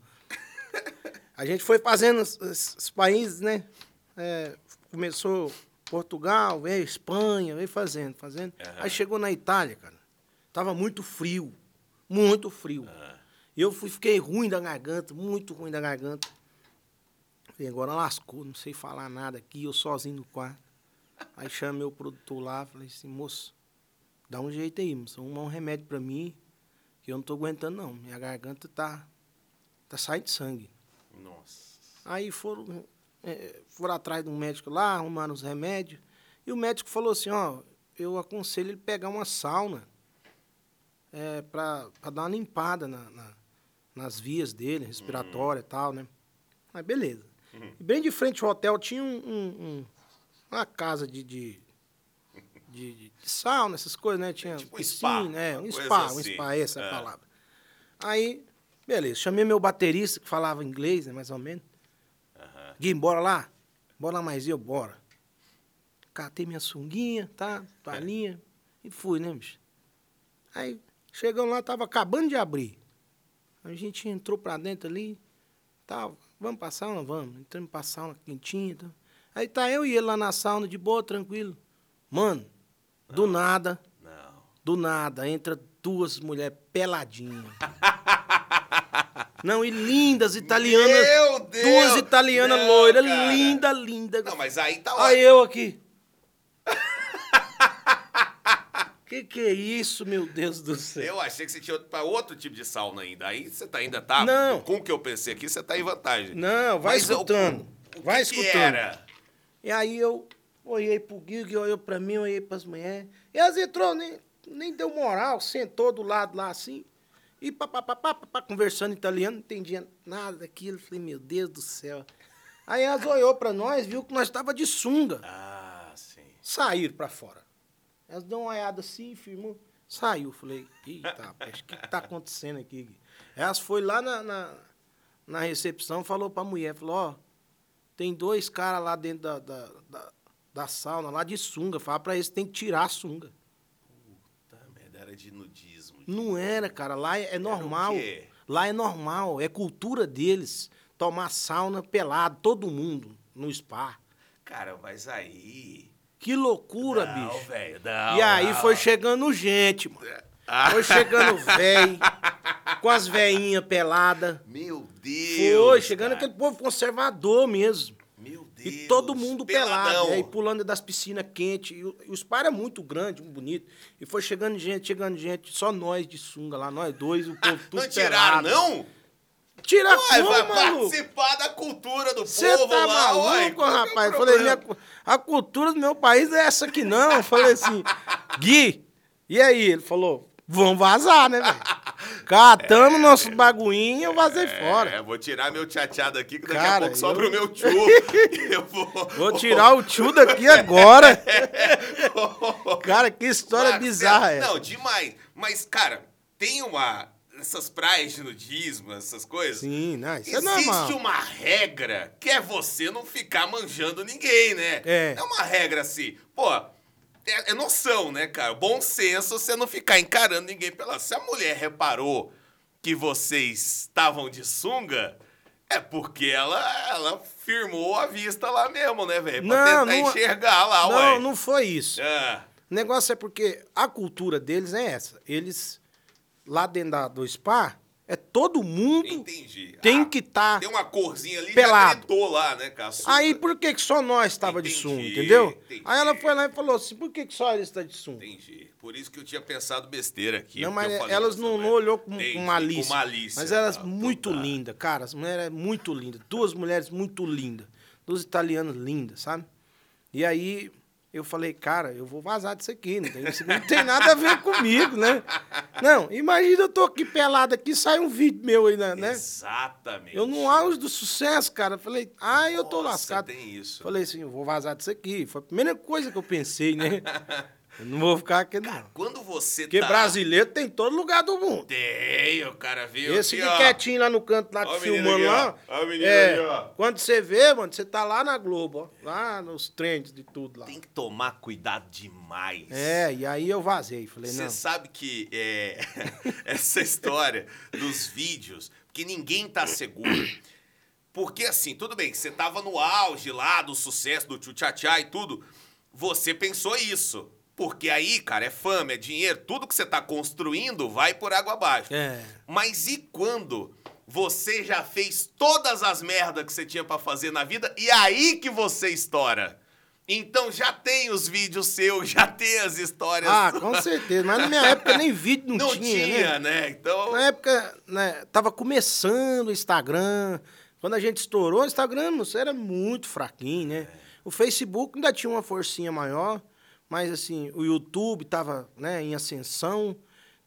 A gente foi fazendo os, os- países, né? É, começou Portugal, veio Espanha, veio fazendo, fazendo. Aham. Aí chegou na Itália, cara. Tava muito frio, muito frio. E eu fui, fiquei ruim da garganta, muito ruim da garganta. Falei, agora lascou, não sei falar nada aqui, eu sozinho no quarto. Aí chamei o produtor lá, falei assim, moço, dá um jeito aí, moço, arruma um remédio pra mim, que eu não tô aguentando não, minha garganta tá, tá saindo sangue. Nossa. Aí foram, é, foram atrás de um médico lá, arrumaram os remédios, e o médico falou assim, ó, eu aconselho ele pegar uma sauna é, pra, pra dar uma limpada na, na- nas vias dele, respiratória e tal, né? Aí beleza. E bem de frente ao hotel tinha um, um- um- uma casa de, de, de- de sauna, essas coisas, né? Tinha tipo um spa, piscina, é, um spa, um assim. spa, essa é a É. palavra. Aí, beleza, chamei meu baterista, que falava inglês, né, mais ou menos. Aham. Gui, bora lá? Bora lá mais eu, bora. Catei minha sunguinha, tá? Toalhinha. E fui, né, bicho? Aí, chegando lá, tava acabando de abrir. A gente entrou pra dentro ali, tal. Vamos pra sauna? Vamos. Entramos pra sauna quentinha. Tá. Aí tá eu e ele lá na sauna, de boa, tranquilo. Mano, do nada, Não. do nada, entra duas mulheres peladinhas. Não, e lindas, italianas. Meu Deus! Duas italianas Não, loiras, cara. linda, linda. Não, mas aí tá Aí eu aqui. Que que é isso, meu Deus do céu? Eu achei que você tinha para outro tipo de sauna ainda. Aí você tá, ainda tá. Não. Com o que eu pensei aqui, você tá em vantagem. Não, vai Mas escutando. o vai que que escutando. era? E aí eu olhei pro Gui olhou pra mim, olhei pras mulheres. E elas entrou, nem, nem deu moral, sentou do lado lá assim. E pá, pá, pá, pá, pá, pá, conversando italiano, não entendia nada daquilo. Falei, meu Deus do céu. Aí elas olhou pra nós, viu que nós tava de sunga. Ah, sim. Saíram pra fora. Elas dão uma olhada assim, firmou. Saiu. Falei, eita, o que, que tá acontecendo aqui? Gui? Elas foi lá na, na, na recepção, falou pra mulher, falou, ó, tem dois caras lá dentro da, da, da, da sauna, lá de sunga. Fala pra eles que tem que tirar a sunga. Tá, merda, era de nudismo. Não era, cara. Lá é, é normal. Lá é normal. É cultura deles. Tomar sauna pelado, todo mundo, no spa. Cara, mas aí. Que loucura, não, bicho. velho. Não, E aí não. foi chegando gente, mano. Ah, Foi chegando velho, com as veinhas peladas. Meu Deus. Foi chegando cara. aquele povo conservador mesmo. Meu Deus. E todo mundo pelado. peladão. E pulando das piscinas quentes. E, o- os par é muito grande, muito bonito. E foi chegando gente, chegando gente. Só nós de sunga lá, nós dois, o povo tudo Não tiraram, pelado. não? Tira Ué, como, vai participar da cultura do Você povo tá lá, maluco, é rapaz? Eu falei, minha, a cultura do meu país é essa aqui não. Eu falei assim, Gui, e aí? Ele falou, vão vazar, né, velho? Catamos nosso bagulhinho eu vazei fora. É, vou tirar meu tchatchado aqui, que daqui a Cara, pouco sobra eu- o meu tchu. eu vou... Vou tirar o tio daqui agora. Cara, que história Marcelo, bizarra é. Não, demais. Mas, cara, tem uma... Essas praias de nudismo, essas coisas... Sim, não, isso é Existe normal. uma regra que é você não ficar manjando ninguém, né? É. uma regra assim. Pô, é, é noção, né, cara? Bom senso você não ficar encarando ninguém pela. Se a mulher reparou que vocês estavam de sunga, é porque ela, ela firmou a vista lá mesmo, né, velho? Pra Não, tentar não- enxergar lá, Não, ué. não foi isso. Ah, O negócio é porque a cultura deles é essa. Eles, lá dentro da- do spa, é todo mundo entendi. tem Ah, que estar. Tem uma corzinha ali pelado. lá, né? Aí por que, que só nós estava de sunga, entendeu? entendi. Aí ela foi lá e falou assim: por que, que só eles estão de sunga? Entendi. Por isso que eu tinha pensado besteira aqui. Não, mas elas não, não olhou com, entendi, com malícia. Com malícia. Mas elas tá, muito tá. lindas, cara. As mulheres muito lindas. Duas mulheres muito lindas. Duas italianas lindas, sabe? E aí eu falei, cara, eu vou vazar disso aqui. Não tem, não tem nada a ver comigo, né? Não, imagina eu tô aqui pelado aqui, sai um vídeo meu aí, né? né? Exatamente. Eu no auge do sucesso, cara. Falei, ah, eu tô Nossa, lascado. tem isso. Falei assim, eu vou vazar disso aqui. Foi a primeira coisa que eu pensei, né? Eu não vou ficar aqui, não. Quando você Porque tá... brasileiro tem em todo lugar do mundo. Tem, o cara viu Esse aqui, quietinho lá no canto, lá Ó filmando aqui, lá. ó. Ó o menino é, ali, ó. Quando você vê, mano, você tá lá na Globo, ó. Lá nos trends de tudo lá. Tem que tomar cuidado demais. É, e aí eu vazei. Falei, Você não. sabe que é, essa história dos vídeos, que ninguém tá seguro. Porque assim, tudo bem, que você tava no auge lá do sucesso do tchutchá e tudo, você pensou isso. Porque aí, cara, é fama, é dinheiro, tudo que você tá construindo vai por água abaixo. É. Mas e quando você já fez todas as merdas que você tinha pra fazer na vida e aí que você estoura? Então já tem os vídeos seus, já tem as histórias. Ah, com certeza. Mas na minha época nem vídeo não, Não tinha, tinha, né? né? Então. Na época, né, tava começando o Instagram. Quando a gente estourou, o Instagram não era muito fraquinho, né? O Facebook ainda tinha uma forcinha maior, mas assim, o YouTube tava né, em ascensão.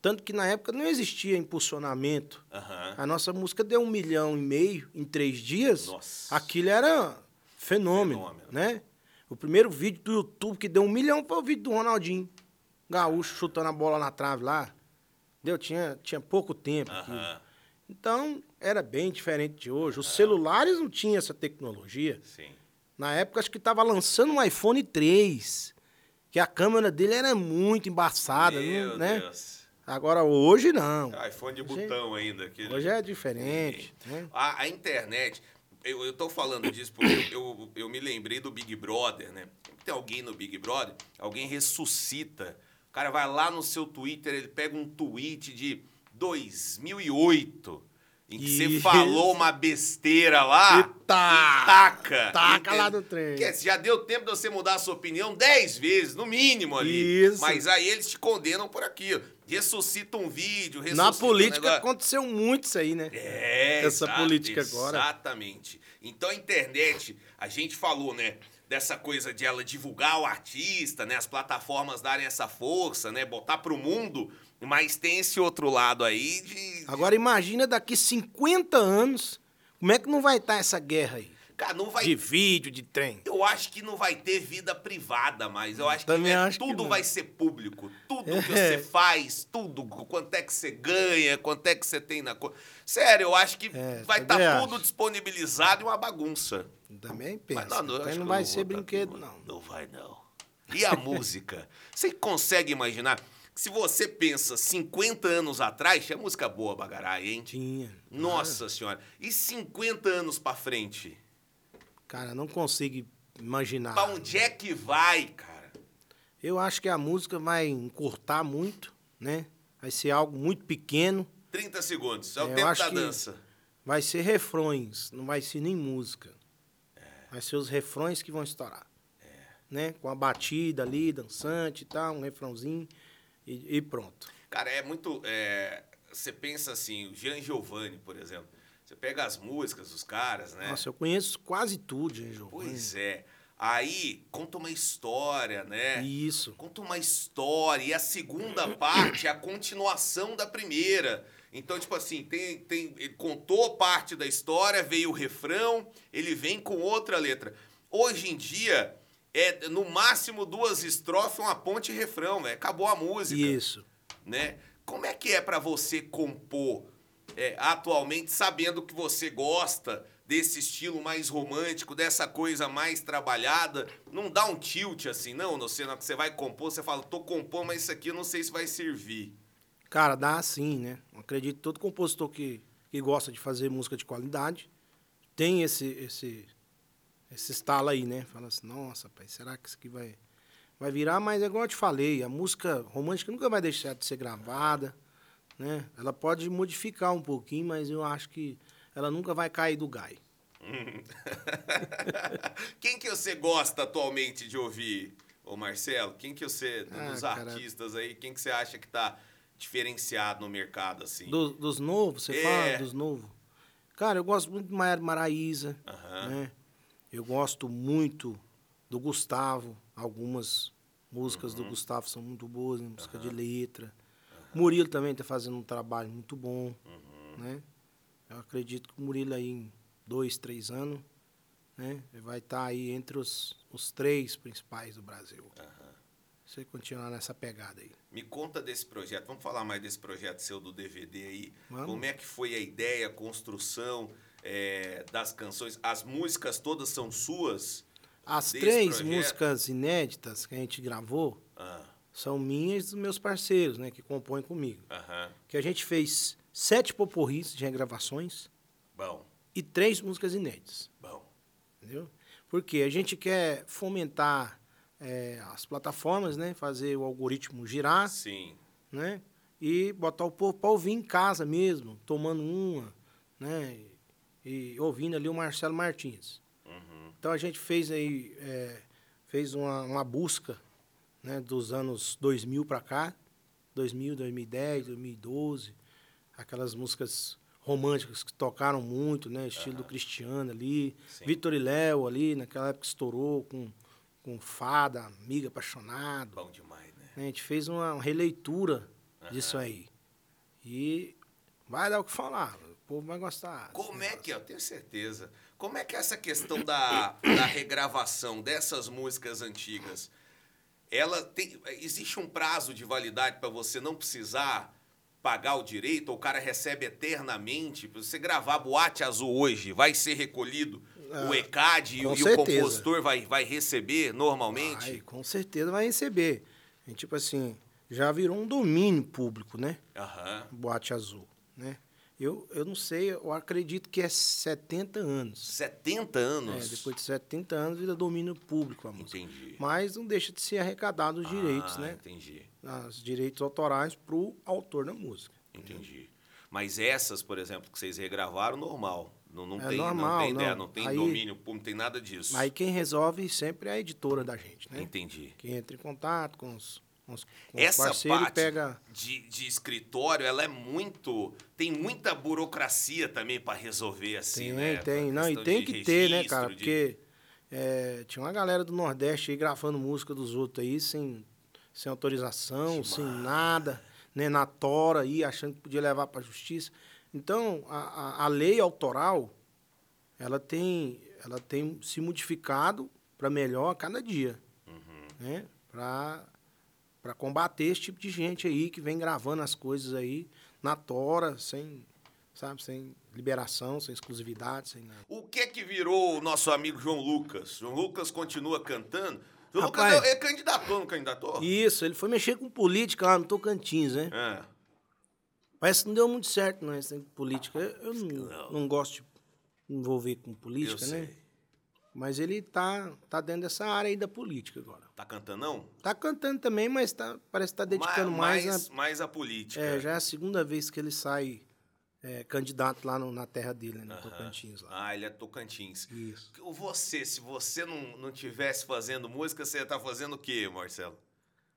Tanto que na época não existia impulsionamento. Aham. A nossa música deu um milhão e meio em três dias. Nossa. Aquilo era fenômeno, Fenômeno. né? O primeiro vídeo do YouTube que deu um milhão foi o vídeo do Ronaldinho. Gaúcho chutando a bola na trave lá. Deu? Tinha, tinha pouco tempo. Aham. Então, era bem diferente de hoje. Os celulares não tinham essa tecnologia. Sim. Na época, acho que estava lançando um iPhone 3. Que a câmera dele era muito embaçada, Meu né? Deus. Agora, hoje, não. iPhone de Hoje- botão ainda. Hoje é diferente. Né? A, a internet, eu, eu tô falando disso porque eu, eu me lembrei do Big Brother, né? Tem alguém no Big Brother, alguém ressuscita. O cara vai lá no seu Twitter, ele pega um tweet de 2008, em que você falou uma besteira lá E tá- taca. taca lá no trem. Que já deu tempo de você mudar a sua opinião 10 vezes, no mínimo ali. Isso. Mas aí eles te condenam por aquilo. Ressuscita um vídeo, ressuscita Na um política negócio. aconteceu muito isso aí, né? É, Essa exato, política agora. Exatamente. Então a internet, a gente falou, né, dessa coisa de ela divulgar o artista, né, as plataformas darem essa força, né, botar pro mundo, mas tem esse outro lado aí de... Agora imagina daqui 50 anos, como é que não vai estar essa guerra aí? Cara, não vai... De vídeo, de trem. Eu acho que não vai ter vida privada mais. Eu acho que né, acho que tudo não. vai ser público. Tudo que É. você faz, tudo, quanto é que você ganha, quanto é que você tem na conta. Sério, eu acho que É, vai estar também tudo acho. disponibilizado e uma bagunça. Também pensa. Mas não, não que vai eu ser brinquedo, não. Não vai, não. E a música? Você consegue imaginar? que Se você pensa 50 anos atrás, tinha música boa, Bagarai, hein? Tinha. Nossa senhora. E 50 anos pra frente? Cara, não consigo imaginar. Pra onde é que vai, cara? Eu acho que a música vai encurtar muito, né? Vai ser algo muito pequeno. 30 segundos. É o Eu tempo da dança. Vai ser refrões, não vai ser nem música. É. Vai ser os refrões que vão estourar. Né? Com a batida ali, dançante e tal, um refrãozinho e, e pronto. Cara, é muito. é, Você pensa assim, o Jean Giovanni, por exemplo. Você pega as músicas dos caras, né? Nossa, eu conheço quase tudo, gente. Giovanni. Pois é. Aí conta uma história, né? Isso. Conta uma história. E a segunda parte é a continuação da primeira. Então, tipo assim, tem, tem, ele contou parte da história, veio o refrão, ele vem com outra letra. Hoje em dia, é no máximo duas estrofes, uma ponte e refrão, velho. Acabou a música. Isso. Né? Como é que é para você compor é, atualmente, sabendo que você gosta desse estilo mais romântico, dessa coisa mais trabalhada? Não dá um tilt assim, não? Você, na hora que você vai compor, você fala, tô compondo, mas isso aqui eu não sei se vai servir. Cara, dá sim, né? Acredito que todo compositor que, que gosta de fazer música de qualidade tem esse, esse, esse estalo aí, né? Fala assim, nossa, pai, será que isso aqui vai, vai virar? Mas é igual eu te falei, a música romântica nunca vai deixar de ser gravada, né? Ela pode modificar um pouquinho, mas eu acho que ela nunca vai cair do gai. Quem que você gosta atualmente de ouvir, ô Marcelo? Quem que você, Ah, dos cara. artistas aí, quem que você acha que tá diferenciado no mercado, assim? Do- dos novos, você É. fala dos novos? Cara, eu gosto muito de Maiara Maraíza, Aham. né? Eu gosto muito do Gustavo. Algumas músicas Uhum. do Gustavo são muito boas, né? música de letra. Murilo também está fazendo um trabalho muito bom, Uhum. né? Eu acredito que o Murilo aí em dois, três anos, né? Ele vai estar aí entre os, os três principais do Brasil. Você continuar nessa pegada aí. Me conta desse projeto. Vamos falar mais desse projeto seu do DVD aí. Vamos. Como é que foi a ideia, a construção é, das canções? As músicas todas são suas? As três projeto? músicas inéditas que a gente gravou Ah, são minhas e dos meus parceiros, né? Que compõem comigo. aham. Que a gente fez sete poporris de regravações Bom, e três músicas inéditas. bom. Entendeu? Porque a gente quer fomentar é, as plataformas, né? Fazer o algoritmo girar, Sim. né? E botar o povo para ouvir em casa mesmo, tomando uma, né? E, e ouvindo ali o Marcelo Martins. Uhum. Então a gente fez aí, é, fez uma, uma busca, né? Dos anos 2000 para cá, 2000, 2010, 2012, aquelas músicas românticas que tocaram muito, né? Estilo do Cristiano ali, Sim. Vitor e Léo ali, naquela época estourou com, com Fada, Amiga Apaixonado. Bom demais, né? A gente fez uma releitura disso aí. E vai dar o que falar, o povo vai gostar. Como é que, eu tenho certeza, como é que essa questão da, da regravação dessas músicas antigas, ela tem, existe um prazo de validade para você não precisar pagar o direito, ou o cara recebe eternamente, você gravar Boate Azul hoje, vai ser recolhido o Ah, ECAD e, o compositor vai, vai receber normalmente? Vai, com certeza vai receber. E, tipo assim, já virou um domínio público, né? Aham, Boate Azul, né? Eu, eu não sei, eu acredito que é 70 anos. 70 É, anos. depois de 70 anos vira domínio público a música. Entendi. Mas não deixa de ser arrecadado os direitos, Ah, né? Entendi. Os direitos autorais pro autor da música. Entendi. Mas essas, por exemplo, que vocês regravaram, normal. Não, não É tem, não normal, tem ideia, não. não tem Aí- domínio público, não tem nada disso. Aí quem resolve sempre é a editora da gente, né? Entendi. Que entra em contato com os, os Essa parte pega. de, de escritório, ela é muito. Tem muita burocracia também para resolver assim, Tem, né? tem. A Não, e tem que ter, né, registro, cara? de- Porque é, tinha uma galera do Nordeste aí gravando música dos outros aí sem, sem autorização, sem nada, né? Na tora aí, achando que podia levar pra justiça. Então, a, a, a lei autoral, ela tem, ela tem se modificado para melhor a cada dia, Uhum. né? Para para combater esse tipo de gente aí que vem gravando as coisas aí na tora, sem, sabe, sem liberação, sem exclusividade, sem nada. O que que virou o nosso amigo João Lucas? João Lucas continua cantando. João Rapaz- Lucas é candidatou, não candidatou? Isso, ele foi mexer com política lá no Tocantins, né? É. Parece que não deu muito certo, de política. Eu, eu não, Não. gosto de me envolver com política, né? Mas ele tá, tá dentro dessa área aí da política agora. Tá cantando, não? Tá cantando também, mas tá, parece que tá dedicando Ma- mais, mais, a. mais a política. É, já é a segunda vez que ele sai é, candidato lá no- na terra dele, né, no Aham. Tocantins lá. Ah, ele é Tocantins. Isso. Você, se você não, não tivesse fazendo música, você ia estar fazendo o quê, Marcelo?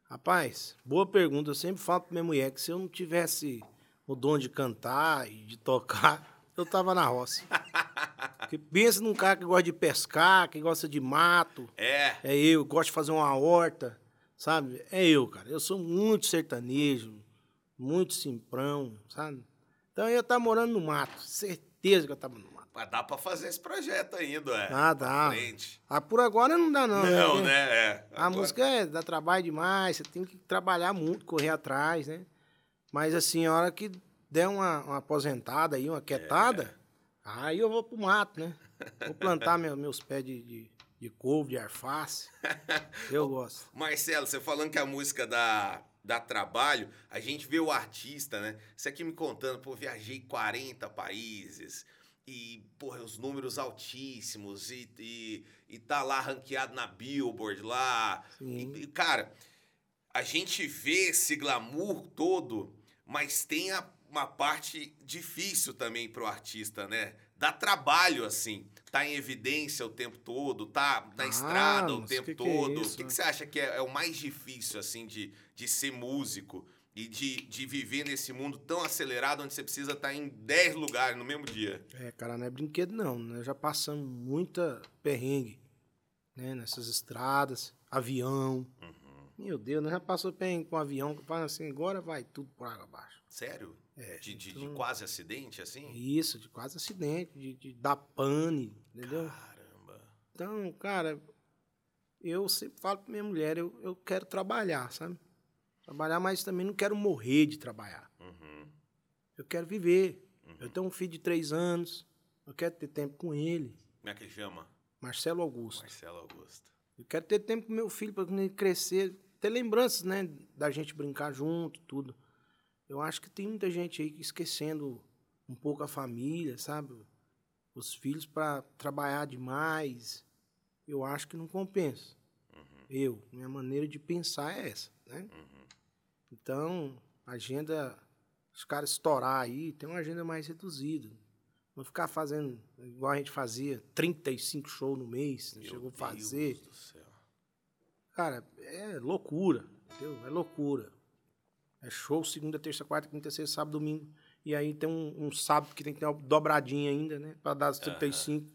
Rapaz, boa pergunta. Eu sempre falo pra minha mulher que se eu não tivesse o dom de cantar e de tocar, eu tava na roça. Que pensa num cara que gosta de pescar, que gosta de mato. É. É eu, gosto de fazer uma horta, sabe? É eu, cara. Eu sou muito sertanejo, muito simprão, sabe? Então eu ia estar morando no mato, certeza que eu tava no mato. Mas dá pra fazer esse projeto ainda, é. Ah, dá. Ah, por agora não dá, não. Não, Porque né? É. A Agora- música é, dá trabalho demais, você tem que trabalhar muito, correr atrás, né? Mas assim, a hora que der uma, uma aposentada aí, uma quietada, aí eu vou pro mato, né? Vou plantar meu- meus pés de, de, de couve, de alface. Eu gosto. Marcelo, você falando que a música dá, dá trabalho, a gente vê o artista, né? Você aqui me contando, pô, viajei 40 países e, porra, os números altíssimos e, e, e tá lá ranqueado na Billboard lá. E, cara, a gente vê esse glamour todo, mas tem a- uma parte difícil também pro artista, né? Dá trabalho, assim. Tá em evidência o tempo todo, tá na Ah, estrada o tempo que que é todo. isso, o que, né? que você acha que é, é o mais difícil, assim, de, de ser músico e de, de viver nesse mundo tão acelerado onde você precisa estar em 10 lugares no mesmo dia? É, cara, não é brinquedo não. Nós já passamos muita perrengue, né? Nessas estradas, avião. Meu Deus, nós já passou perrengue com avião, que fala assim, agora vai tudo por água abaixo. Sério? É, de, de, de então- quase acidente, assim? Isso, de quase acidente, de, de dar pane, entendeu? Caramba. Então, cara, eu sempre falo pra minha mulher, eu, eu quero trabalhar, sabe? Trabalhar, mas também não quero morrer de trabalhar. Uhum. Eu quero viver. Eu tenho um filho de três anos, eu quero ter tempo com ele, Como é que ele chama? Marcelo Augusto. Marcelo Augusto. Eu quero ter tempo com meu filho para ele crescer, ter lembranças, né, da gente brincar junto, tudo. Eu acho que tem muita gente aí que esquecendo um pouco a família, sabe? Os filhos para trabalhar demais. Eu acho que não compensa. Eu, minha maneira de pensar é essa, né? Então, agenda, os caras estourar aí, tem uma agenda mais reduzida. Não ficar fazendo igual a gente fazia, 35 shows no mês, né? Meu chegou a Deus fazer. do céu. Cara, é loucura, entendeu? É loucura. É show segunda, terça, quarta, quinta, sexta, sábado, domingo. E aí tem um, um sábado que tem que ter uma dobradinha ainda, né? Pra dar as 35.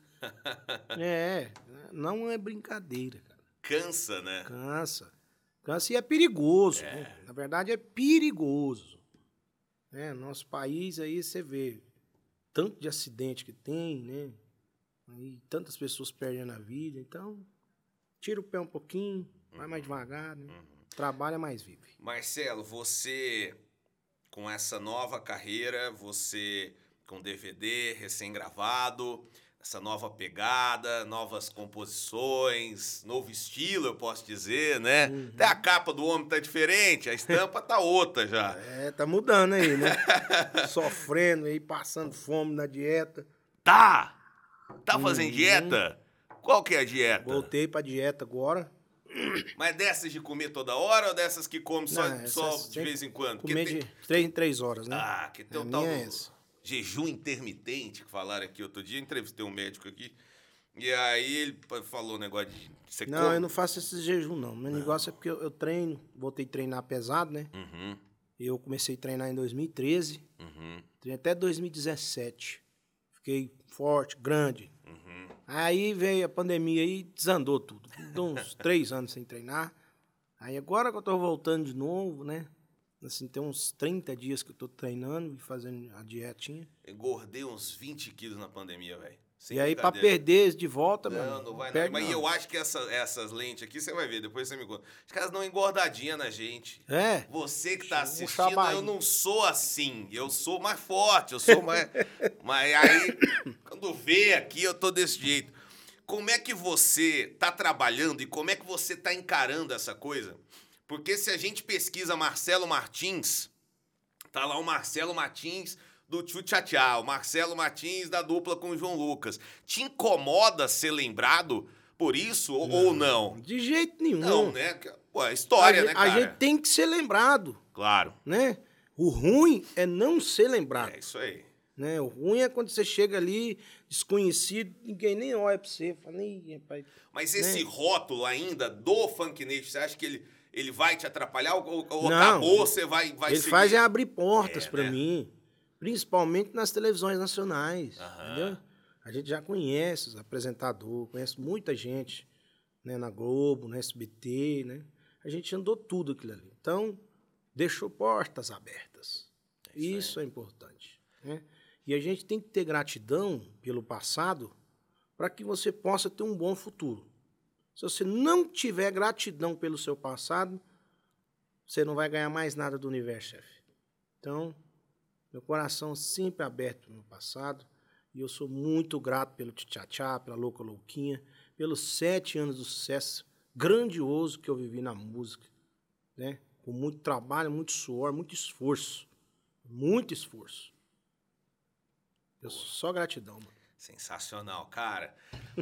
é, não é brincadeira, cara. Cansa, né? Cansa. Cansa e é perigoso. né? Na verdade, é perigoso. Né? Nosso país aí, você vê tanto de acidente que tem, né? Aí tantas pessoas perdendo a vida. Então, tira o pé um pouquinho, vai mais devagar, né? Trabalha mais vive. Marcelo, você com essa nova carreira, você com DVD recém-gravado, essa nova pegada, novas composições, novo estilo, eu posso dizer, né? Até a capa do homem tá diferente, a estampa tá outra já. É, tá mudando aí, né? Sofrendo aí, passando fome na dieta. Tá! Tá fazendo dieta? Qual que é a dieta? Voltei pra dieta agora. Mas dessas de comer toda hora ou dessas que come só, Não, só de vez em quando? Comer tem- de três em três horas, né? Ah, que tem o tal do é essa. jejum intermitente que falaram aqui outro dia. Eu entrevistei um médico aqui. E aí ele falou o negócio de. Você Não, come? eu não faço esse jejum, não. Meu negócio é porque eu, eu treino, voltei a treinar pesado, né? Uhum, Eu comecei a treinar em 2013, uhum, treinei até 2017. Fiquei forte, grande. Aí veio a pandemia e desandou tudo. Deu uns três anos sem treinar. Aí agora que eu tô voltando de novo, né? Assim, tem uns 30 dias que eu tô treinando e fazendo a dietinha. Engordei uns 20 quilos na pandemia, velho. Sem e aí, brincadeira. perder de volta, Não, mano. não vai não. Mas não. eu acho que essa- essas lentes aqui, você vai ver, depois você me conta. Os caras dão engordadinha na gente. É. Você que tá assistindo, eu não sou assim. Eu sou mais forte, eu sou mais. Mas aí, quando vê aqui, eu tô desse jeito. Como é que você tá trabalhando e como é que você tá encarando essa coisa? Porque se a gente pesquisa Marcelo Martins, tá lá o Marcelo Martins do Tchu Tchá Tchá, o Marcelo Martins da dupla com o João Lucas. Te incomoda ser lembrado por isso ou- ou não? De jeito nenhum. Não, né? Pô, é história, a, né, cara? a gente tem que ser lembrado, Claro. né? O ruim é não ser lembrado. É isso aí. Né? O ruim é quando você chega ali, desconhecido, ninguém nem olha pra você. Fala, rapaz. Mas esse Né? rótulo ainda do Funk Nation, você acha que ele, ele vai te atrapalhar ou, ou Não. acabou, você vai, vai Ele seguir? faz é abrir portas É, pra né? mim. Principalmente nas televisões nacionais. Aham. Entendeu? A gente já conhece os apresentadores, conhece muita gente né, na Globo, no SBT, né? A gente andou tudo aquilo ali. Então, deixou portas abertas. É isso isso é importante. Né? E a gente tem que ter gratidão pelo passado para que você possa ter um bom futuro. Se você não tiver gratidão pelo seu passado, você não vai ganhar mais nada do universo, chefe. Então, meu coração sempre aberto no passado. E eu sou muito grato pelo Tchá, pela Louca Louquinha, pelos sete anos do sucesso grandioso que eu vivi na música. Né? Com muito trabalho, muito suor, muito esforço. Muito esforço. Eu só gratidão, mano. Sensacional, cara.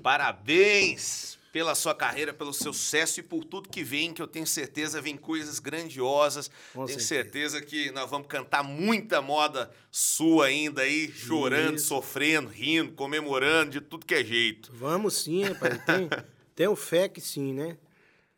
Parabéns pela sua carreira, pelo seu sucesso e por tudo que vem, que eu tenho certeza vem coisas grandiosas. Com tenho certeza. certeza que nós vamos cantar muita moda sua ainda aí, chorando, Isso. sofrendo, rindo, comemorando, de tudo que é jeito. Vamos sim, rapaz. Tem, tenho fé que sim, né?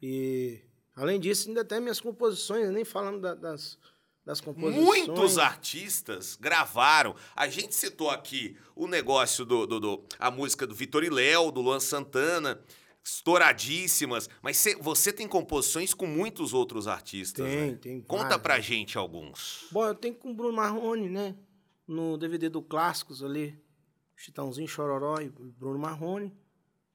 E, além disso, ainda tem minhas composições, nem falando da- das, das composições. Muitos artistas gravaram. A gente citou aqui o negócio do, do, do- a música do Vitor e Léo, do Luan Santana, estouradíssimas. Mas cê- você tem composições com muitos outros artistas. Tem, né? tem Conta vários, pra gente alguns. Bom, eu tenho com o Bruno Marrone, né? No DVD do Clássicos ali. Chitãozinho, Chororó e Bruno Marrone.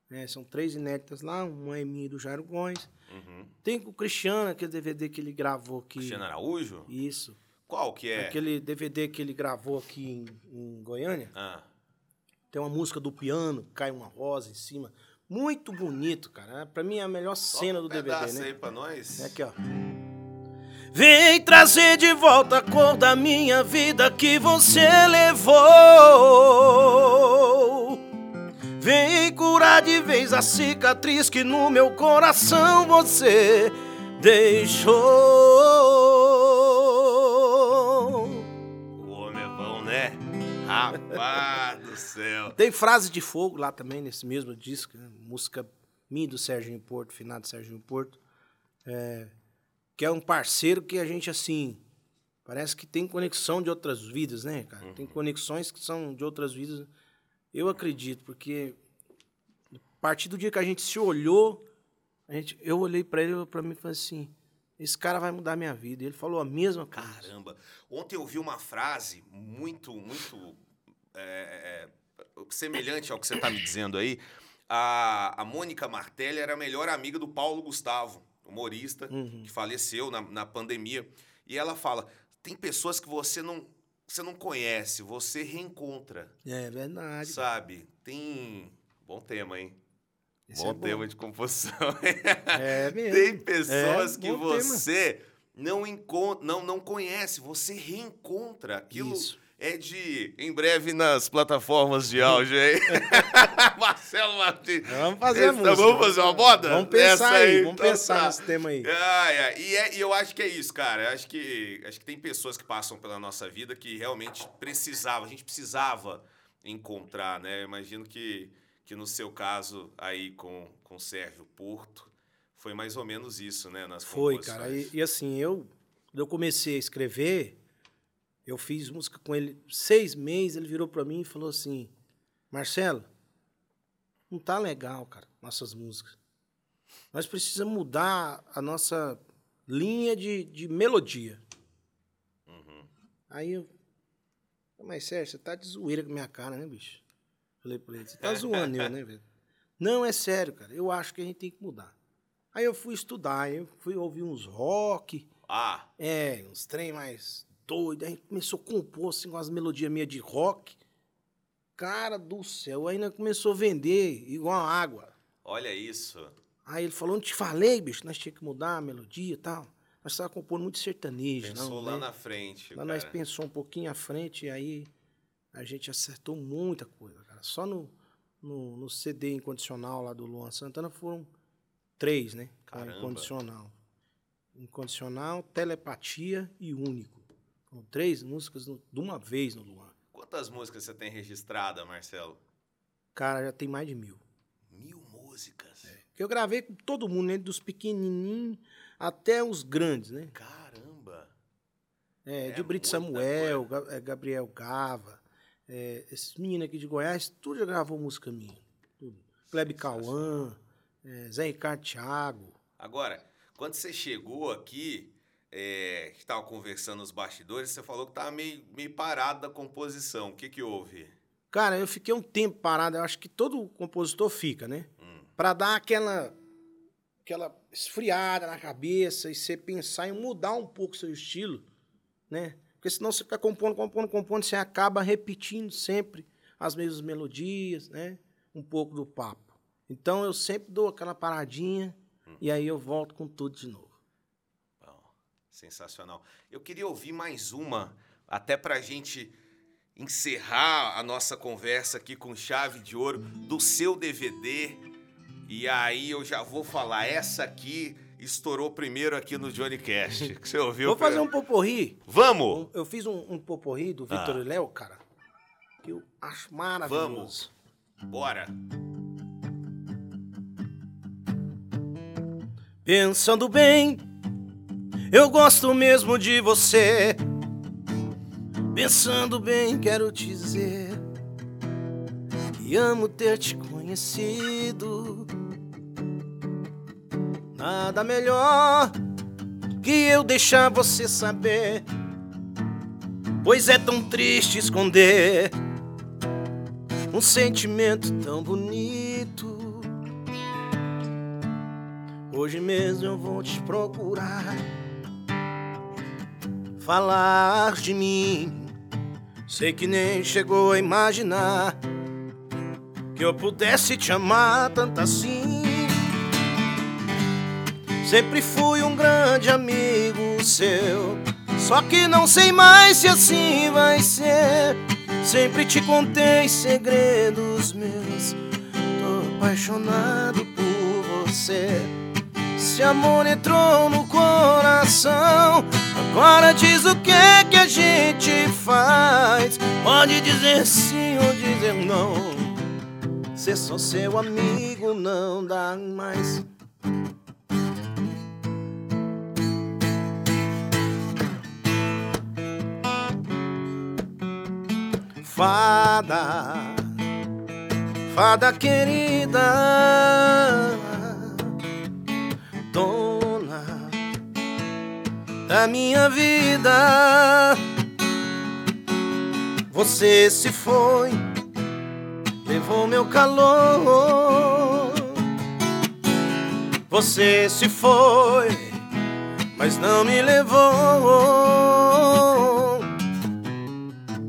né? São três inéditas lá, uma é minha e do Jairo Gomes. Uhum. Tem com o Cristiano, aquele DVD que ele gravou aqui. Cristiano Araújo? Isso. Qual que é? Aquele DVD que ele gravou aqui em, em Goiânia. Ah, Tem uma música do piano, cai uma rosa em cima. Muito bonito, cara. Pra mim é a melhor cena toca do um DVD, né? aí pra nós. É aqui, ó. Vem trazer de volta a cor da minha vida que você levou. Vem curar de vez a cicatriz que no meu coração você deixou. O homem é bom, né? Rapaz céu. Tem frase de fogo lá também nesse mesmo disco, né? música minha do Serginho Porto, finado Serginho Porto, é, que é um parceiro que a gente assim parece que tem conexão de outras vidas, né, cara? Tem conexões que são de outras vidas. Eu acredito, porque a partir do dia que a gente se olhou, a gente, eu olhei pra ele, para mim e falei assim, esse cara vai mudar minha vida. E ele falou a mesma coisa. Caramba. Ontem eu vi uma frase muito, muito é, é, semelhante ao que você está me dizendo aí. A, a Mônica Martelli era a melhor amiga do Paulo Gustavo, humorista, Uhum. que faleceu na, na pandemia. E ela fala: tem pessoas que você não, você não conhece, você reencontra, É verdade. sabe? Tem. Bom tema, hein? Esse bom, é bom. tema de composição. É mesmo. Tem pessoas É, que bom tema. você não, encontra, não, não conhece, você reencontra. Aquilo Isso. É de. Em breve nas plataformas de áudio aí. Marcelo Martins. Vamos fazer Esse- música. Vamos fazer uma moda? Vamos pensar Essa aí, vamos então pensar tá. nesse tema aí. Ah, é. E, é- e eu acho que é isso, cara. Eu acho que, acho que tem pessoas que passam pela nossa vida que realmente precisava, a gente precisava encontrar, né? Eu imagino que, que no seu caso aí com, com o Sérgio Porto, foi mais ou menos isso, né? Nas Foi, cara. E, e assim, eu, eu comecei a escrever, eu fiz música com ele seis meses, ele virou pra mim e falou assim, Marcelo, não tá legal, cara, nossas músicas. Nós precisamos mudar a nossa linha de, de melodia. Uhum. Aí eu, mas Sérgio, você tá de zoeira com a minha cara, né, bicho? Falei pra ele, você tá zoando eu, né, velho? Não, é sério, cara, eu acho que a gente tem que mudar. Aí eu fui estudar, eu fui ouvir uns rock, Ah, é, uns trem mais doido. Aí começou a compor assim, com as melodias minhas de rock. Cara do céu, aí nós começou a vender igual água. olha isso. Aí ele falou, não te falei, bicho, nós tínhamos que mudar a melodia e tal. Nós estávamos compondo muito sertanejo, Pensou não, lá né? na frente, Lá cara. nós pensou um pouquinho à frente e aí a gente acertou muita coisa, cara. Só no, no, no CD incondicional lá do Luan Santana foram três, né? Caramba. Incondicional. Incondicional, telepatia e único. Foram três músicas no- de uma vez no Luan. Quantas músicas você tem registrada, Marcelo? Cara, já tem mais de mil. Mil músicas. Que eu gravei com todo mundo, né? Dos pequenininhos até os grandes, né? Caramba. É, É de Brito Samuel, é, Gabriel Gava, é, esses meninos aqui de Goiás, tudo já gravou música minha. Tudo. Plebe Cauã, é, Zé Ricardo Thiago. Agora, quando você chegou aqui, é, estava conversando nos bastidores, você falou que estava meio, meio parado da composição. O que, que houve? Cara, eu fiquei um tempo parado, eu acho que todo compositor fica, né? Hum. Pra dar aquela aquela esfriada na cabeça e você pensar em mudar um pouco o seu estilo, né? Porque senão você fica compondo, compondo, compondo, você acaba repetindo sempre as mesmas melodias, né? Um pouco do papo. Então eu sempre dou aquela paradinha e aí eu volto com tudo de novo. Sensacional. Eu queria ouvir mais uma, até pra gente encerrar a nossa conversa aqui com chave de ouro do seu DVD. E aí eu já vou falar, essa aqui estourou primeiro aqui no Johnny Cast. Que você ouviu? Vou fazer um poporri. Vamos! Eu fiz um, um poporri do Vitor Ah. e Léo, cara, que eu acho maravilhoso. Bora! Pensando bem, eu gosto mesmo de você. Pensando bem, quero te dizer que amo ter te conhecido. Nada melhor que eu deixar você saber, pois é tão triste esconder um sentimento tão bonito. Hoje mesmo eu vou te procurar. Falar de mim. Sei que nem chegou a imaginar que eu pudesse te amar tanto assim. Sempre fui um grande amigo seu. Só que não sei mais se assim vai ser. Sempre te contei segredos meus. Tô apaixonado por você. Esse amor entrou no coração. Agora diz o que é que a gente faz. Pode dizer sim ou dizer não. Ser só seu amigo não dá mais. Fada, fada querida, da minha vida. Você se foi, levou meu calor. Você se foi, mas não me levou.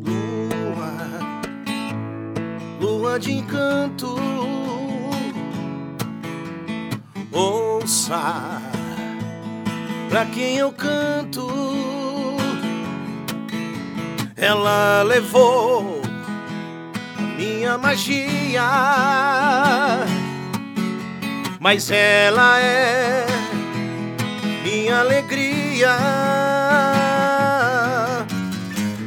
Lua, lua de encanto. Ouça pra quem eu canto. Ela levou minha magia, mas ela é minha alegria.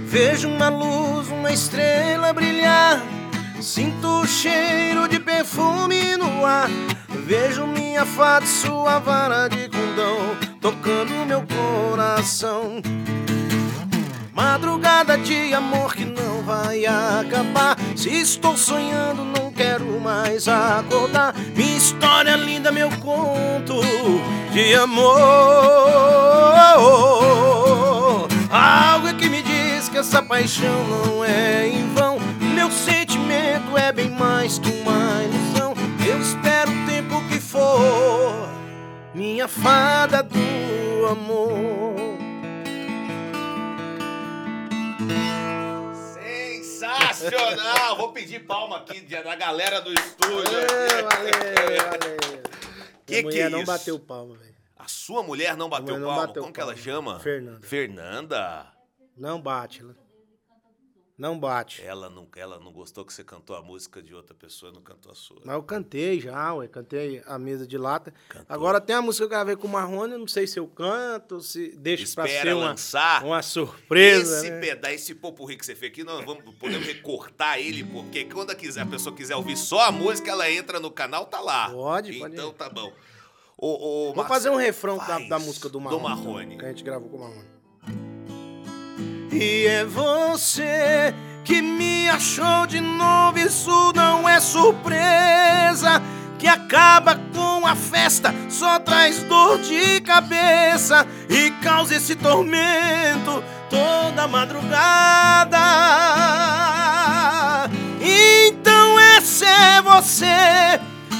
Vejo uma luz, uma estrela brilhar. Sinto o cheiro de perfume no ar. Vejo minha fada, sua vara de condão, tocando meu coração. Madrugada de amor que não vai acabar. Se estou sonhando, não quero mais acordar. Minha história linda, meu conto de amor. Algo é que me diz que essa paixão não é em vão. Meu sentimento é bem mais que uma ilusão. Eu espero o tempo que for, minha fada do amor. Sensacional! Vou pedir palma aqui da galera do estúdio. Valeu, valeu, valeu. Que Minha que mulher é não isso? bateu palma, velho. A sua mulher não bateu mulher não palma? bateu Como que ela palma. chama? Fernanda. Fernanda. Não bate, ela. Não bate. Ela não, ela não gostou que você cantou a música de outra pessoa e não cantou a sua. Mas eu cantei já, ué. Cantei a mesa de lata. Cantou. Agora tem a música que eu gravei com o Marrone, não sei se eu canto, se deixa pra Espera ser uma, lançar. uma surpresa. Esse né? pedaço, esse popurri que você fez aqui, nós vamos, podemos recortar ele, porque quando a, quiser, a pessoa quiser ouvir só a música, ela entra no canal, tá lá. Pode, pode. Então tá bom. Ô, ô, Vou fazer um refrão da, da música do Marrone. Do Marrone. Que a gente gravou com o Marrone. E é você que me achou de novo, isso não é surpresa. Que acaba com a festa, só traz dor de cabeça e causa esse tormento toda madrugada. Então esse é você,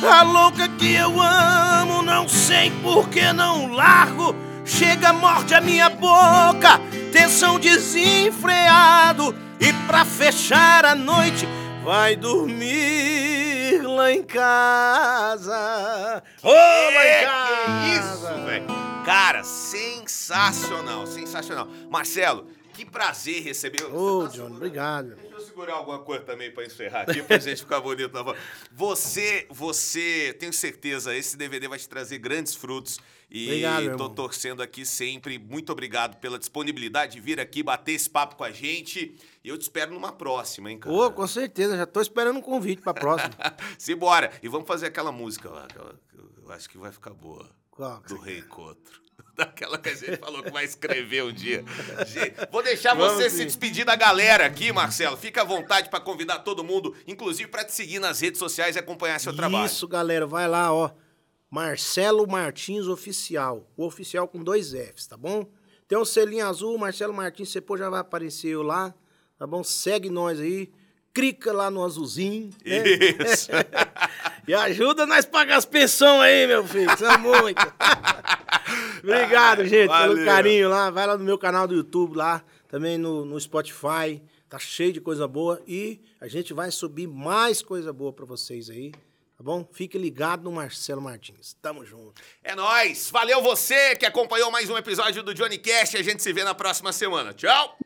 a louca que eu amo, não sei por que não largo. Chega, morte a minha boca, tensão desenfreado. E pra fechar a noite, vai dormir lá em casa. Ô, oh, lá em casa! Que isso, velho? Cara, sensacional, sensacional. Marcelo, que prazer receber. Ô, oh, John, obrigado. Deixa eu segurar alguma coisa também para encerrar aqui, pra gente ficar bonito na voz. Você, você, tenho certeza, esse DVD vai te trazer grandes frutos. E obrigado, tô torcendo aqui sempre. Muito obrigado pela disponibilidade de vir aqui bater esse papo com a gente. E eu te espero numa próxima, hein, cara? Ô, oh, com certeza, já tô esperando um convite pra próxima. Simbora. E vamos fazer aquela música lá, que eu, acho que vai ficar boa. Qual? Do Reencontro. Daquela que a gente falou que vai escrever um dia. Gente, vou deixar Vamos você sim. se despedir da galera aqui, Marcelo. Fica à vontade para convidar todo mundo, inclusive para te seguir nas redes sociais e acompanhar seu trabalho. Isso, galera. Vai lá, ó. Marcelo Martins Oficial. O oficial com dois Fs, tá bom? Tem um selinho azul, Marcelo Martins, você pô, já vai aparecer eu lá, tá bom? Segue nós aí. Clica lá no azulzinho. Né? Isso. e ajuda nós a pagar as pensões aí, meu filho. Isso é muito. Obrigado, ah, gente, valeu. pelo carinho lá. Vai lá no meu canal do YouTube lá, também no, no Spotify. Tá cheio de coisa boa e a gente vai subir mais coisa boa para vocês aí. Tá bom? Fique ligado no Marcelo Martins. Tamo junto. É nós. Valeu você que acompanhou mais um episódio do Johnny Cast. A gente se vê na próxima semana. Tchau.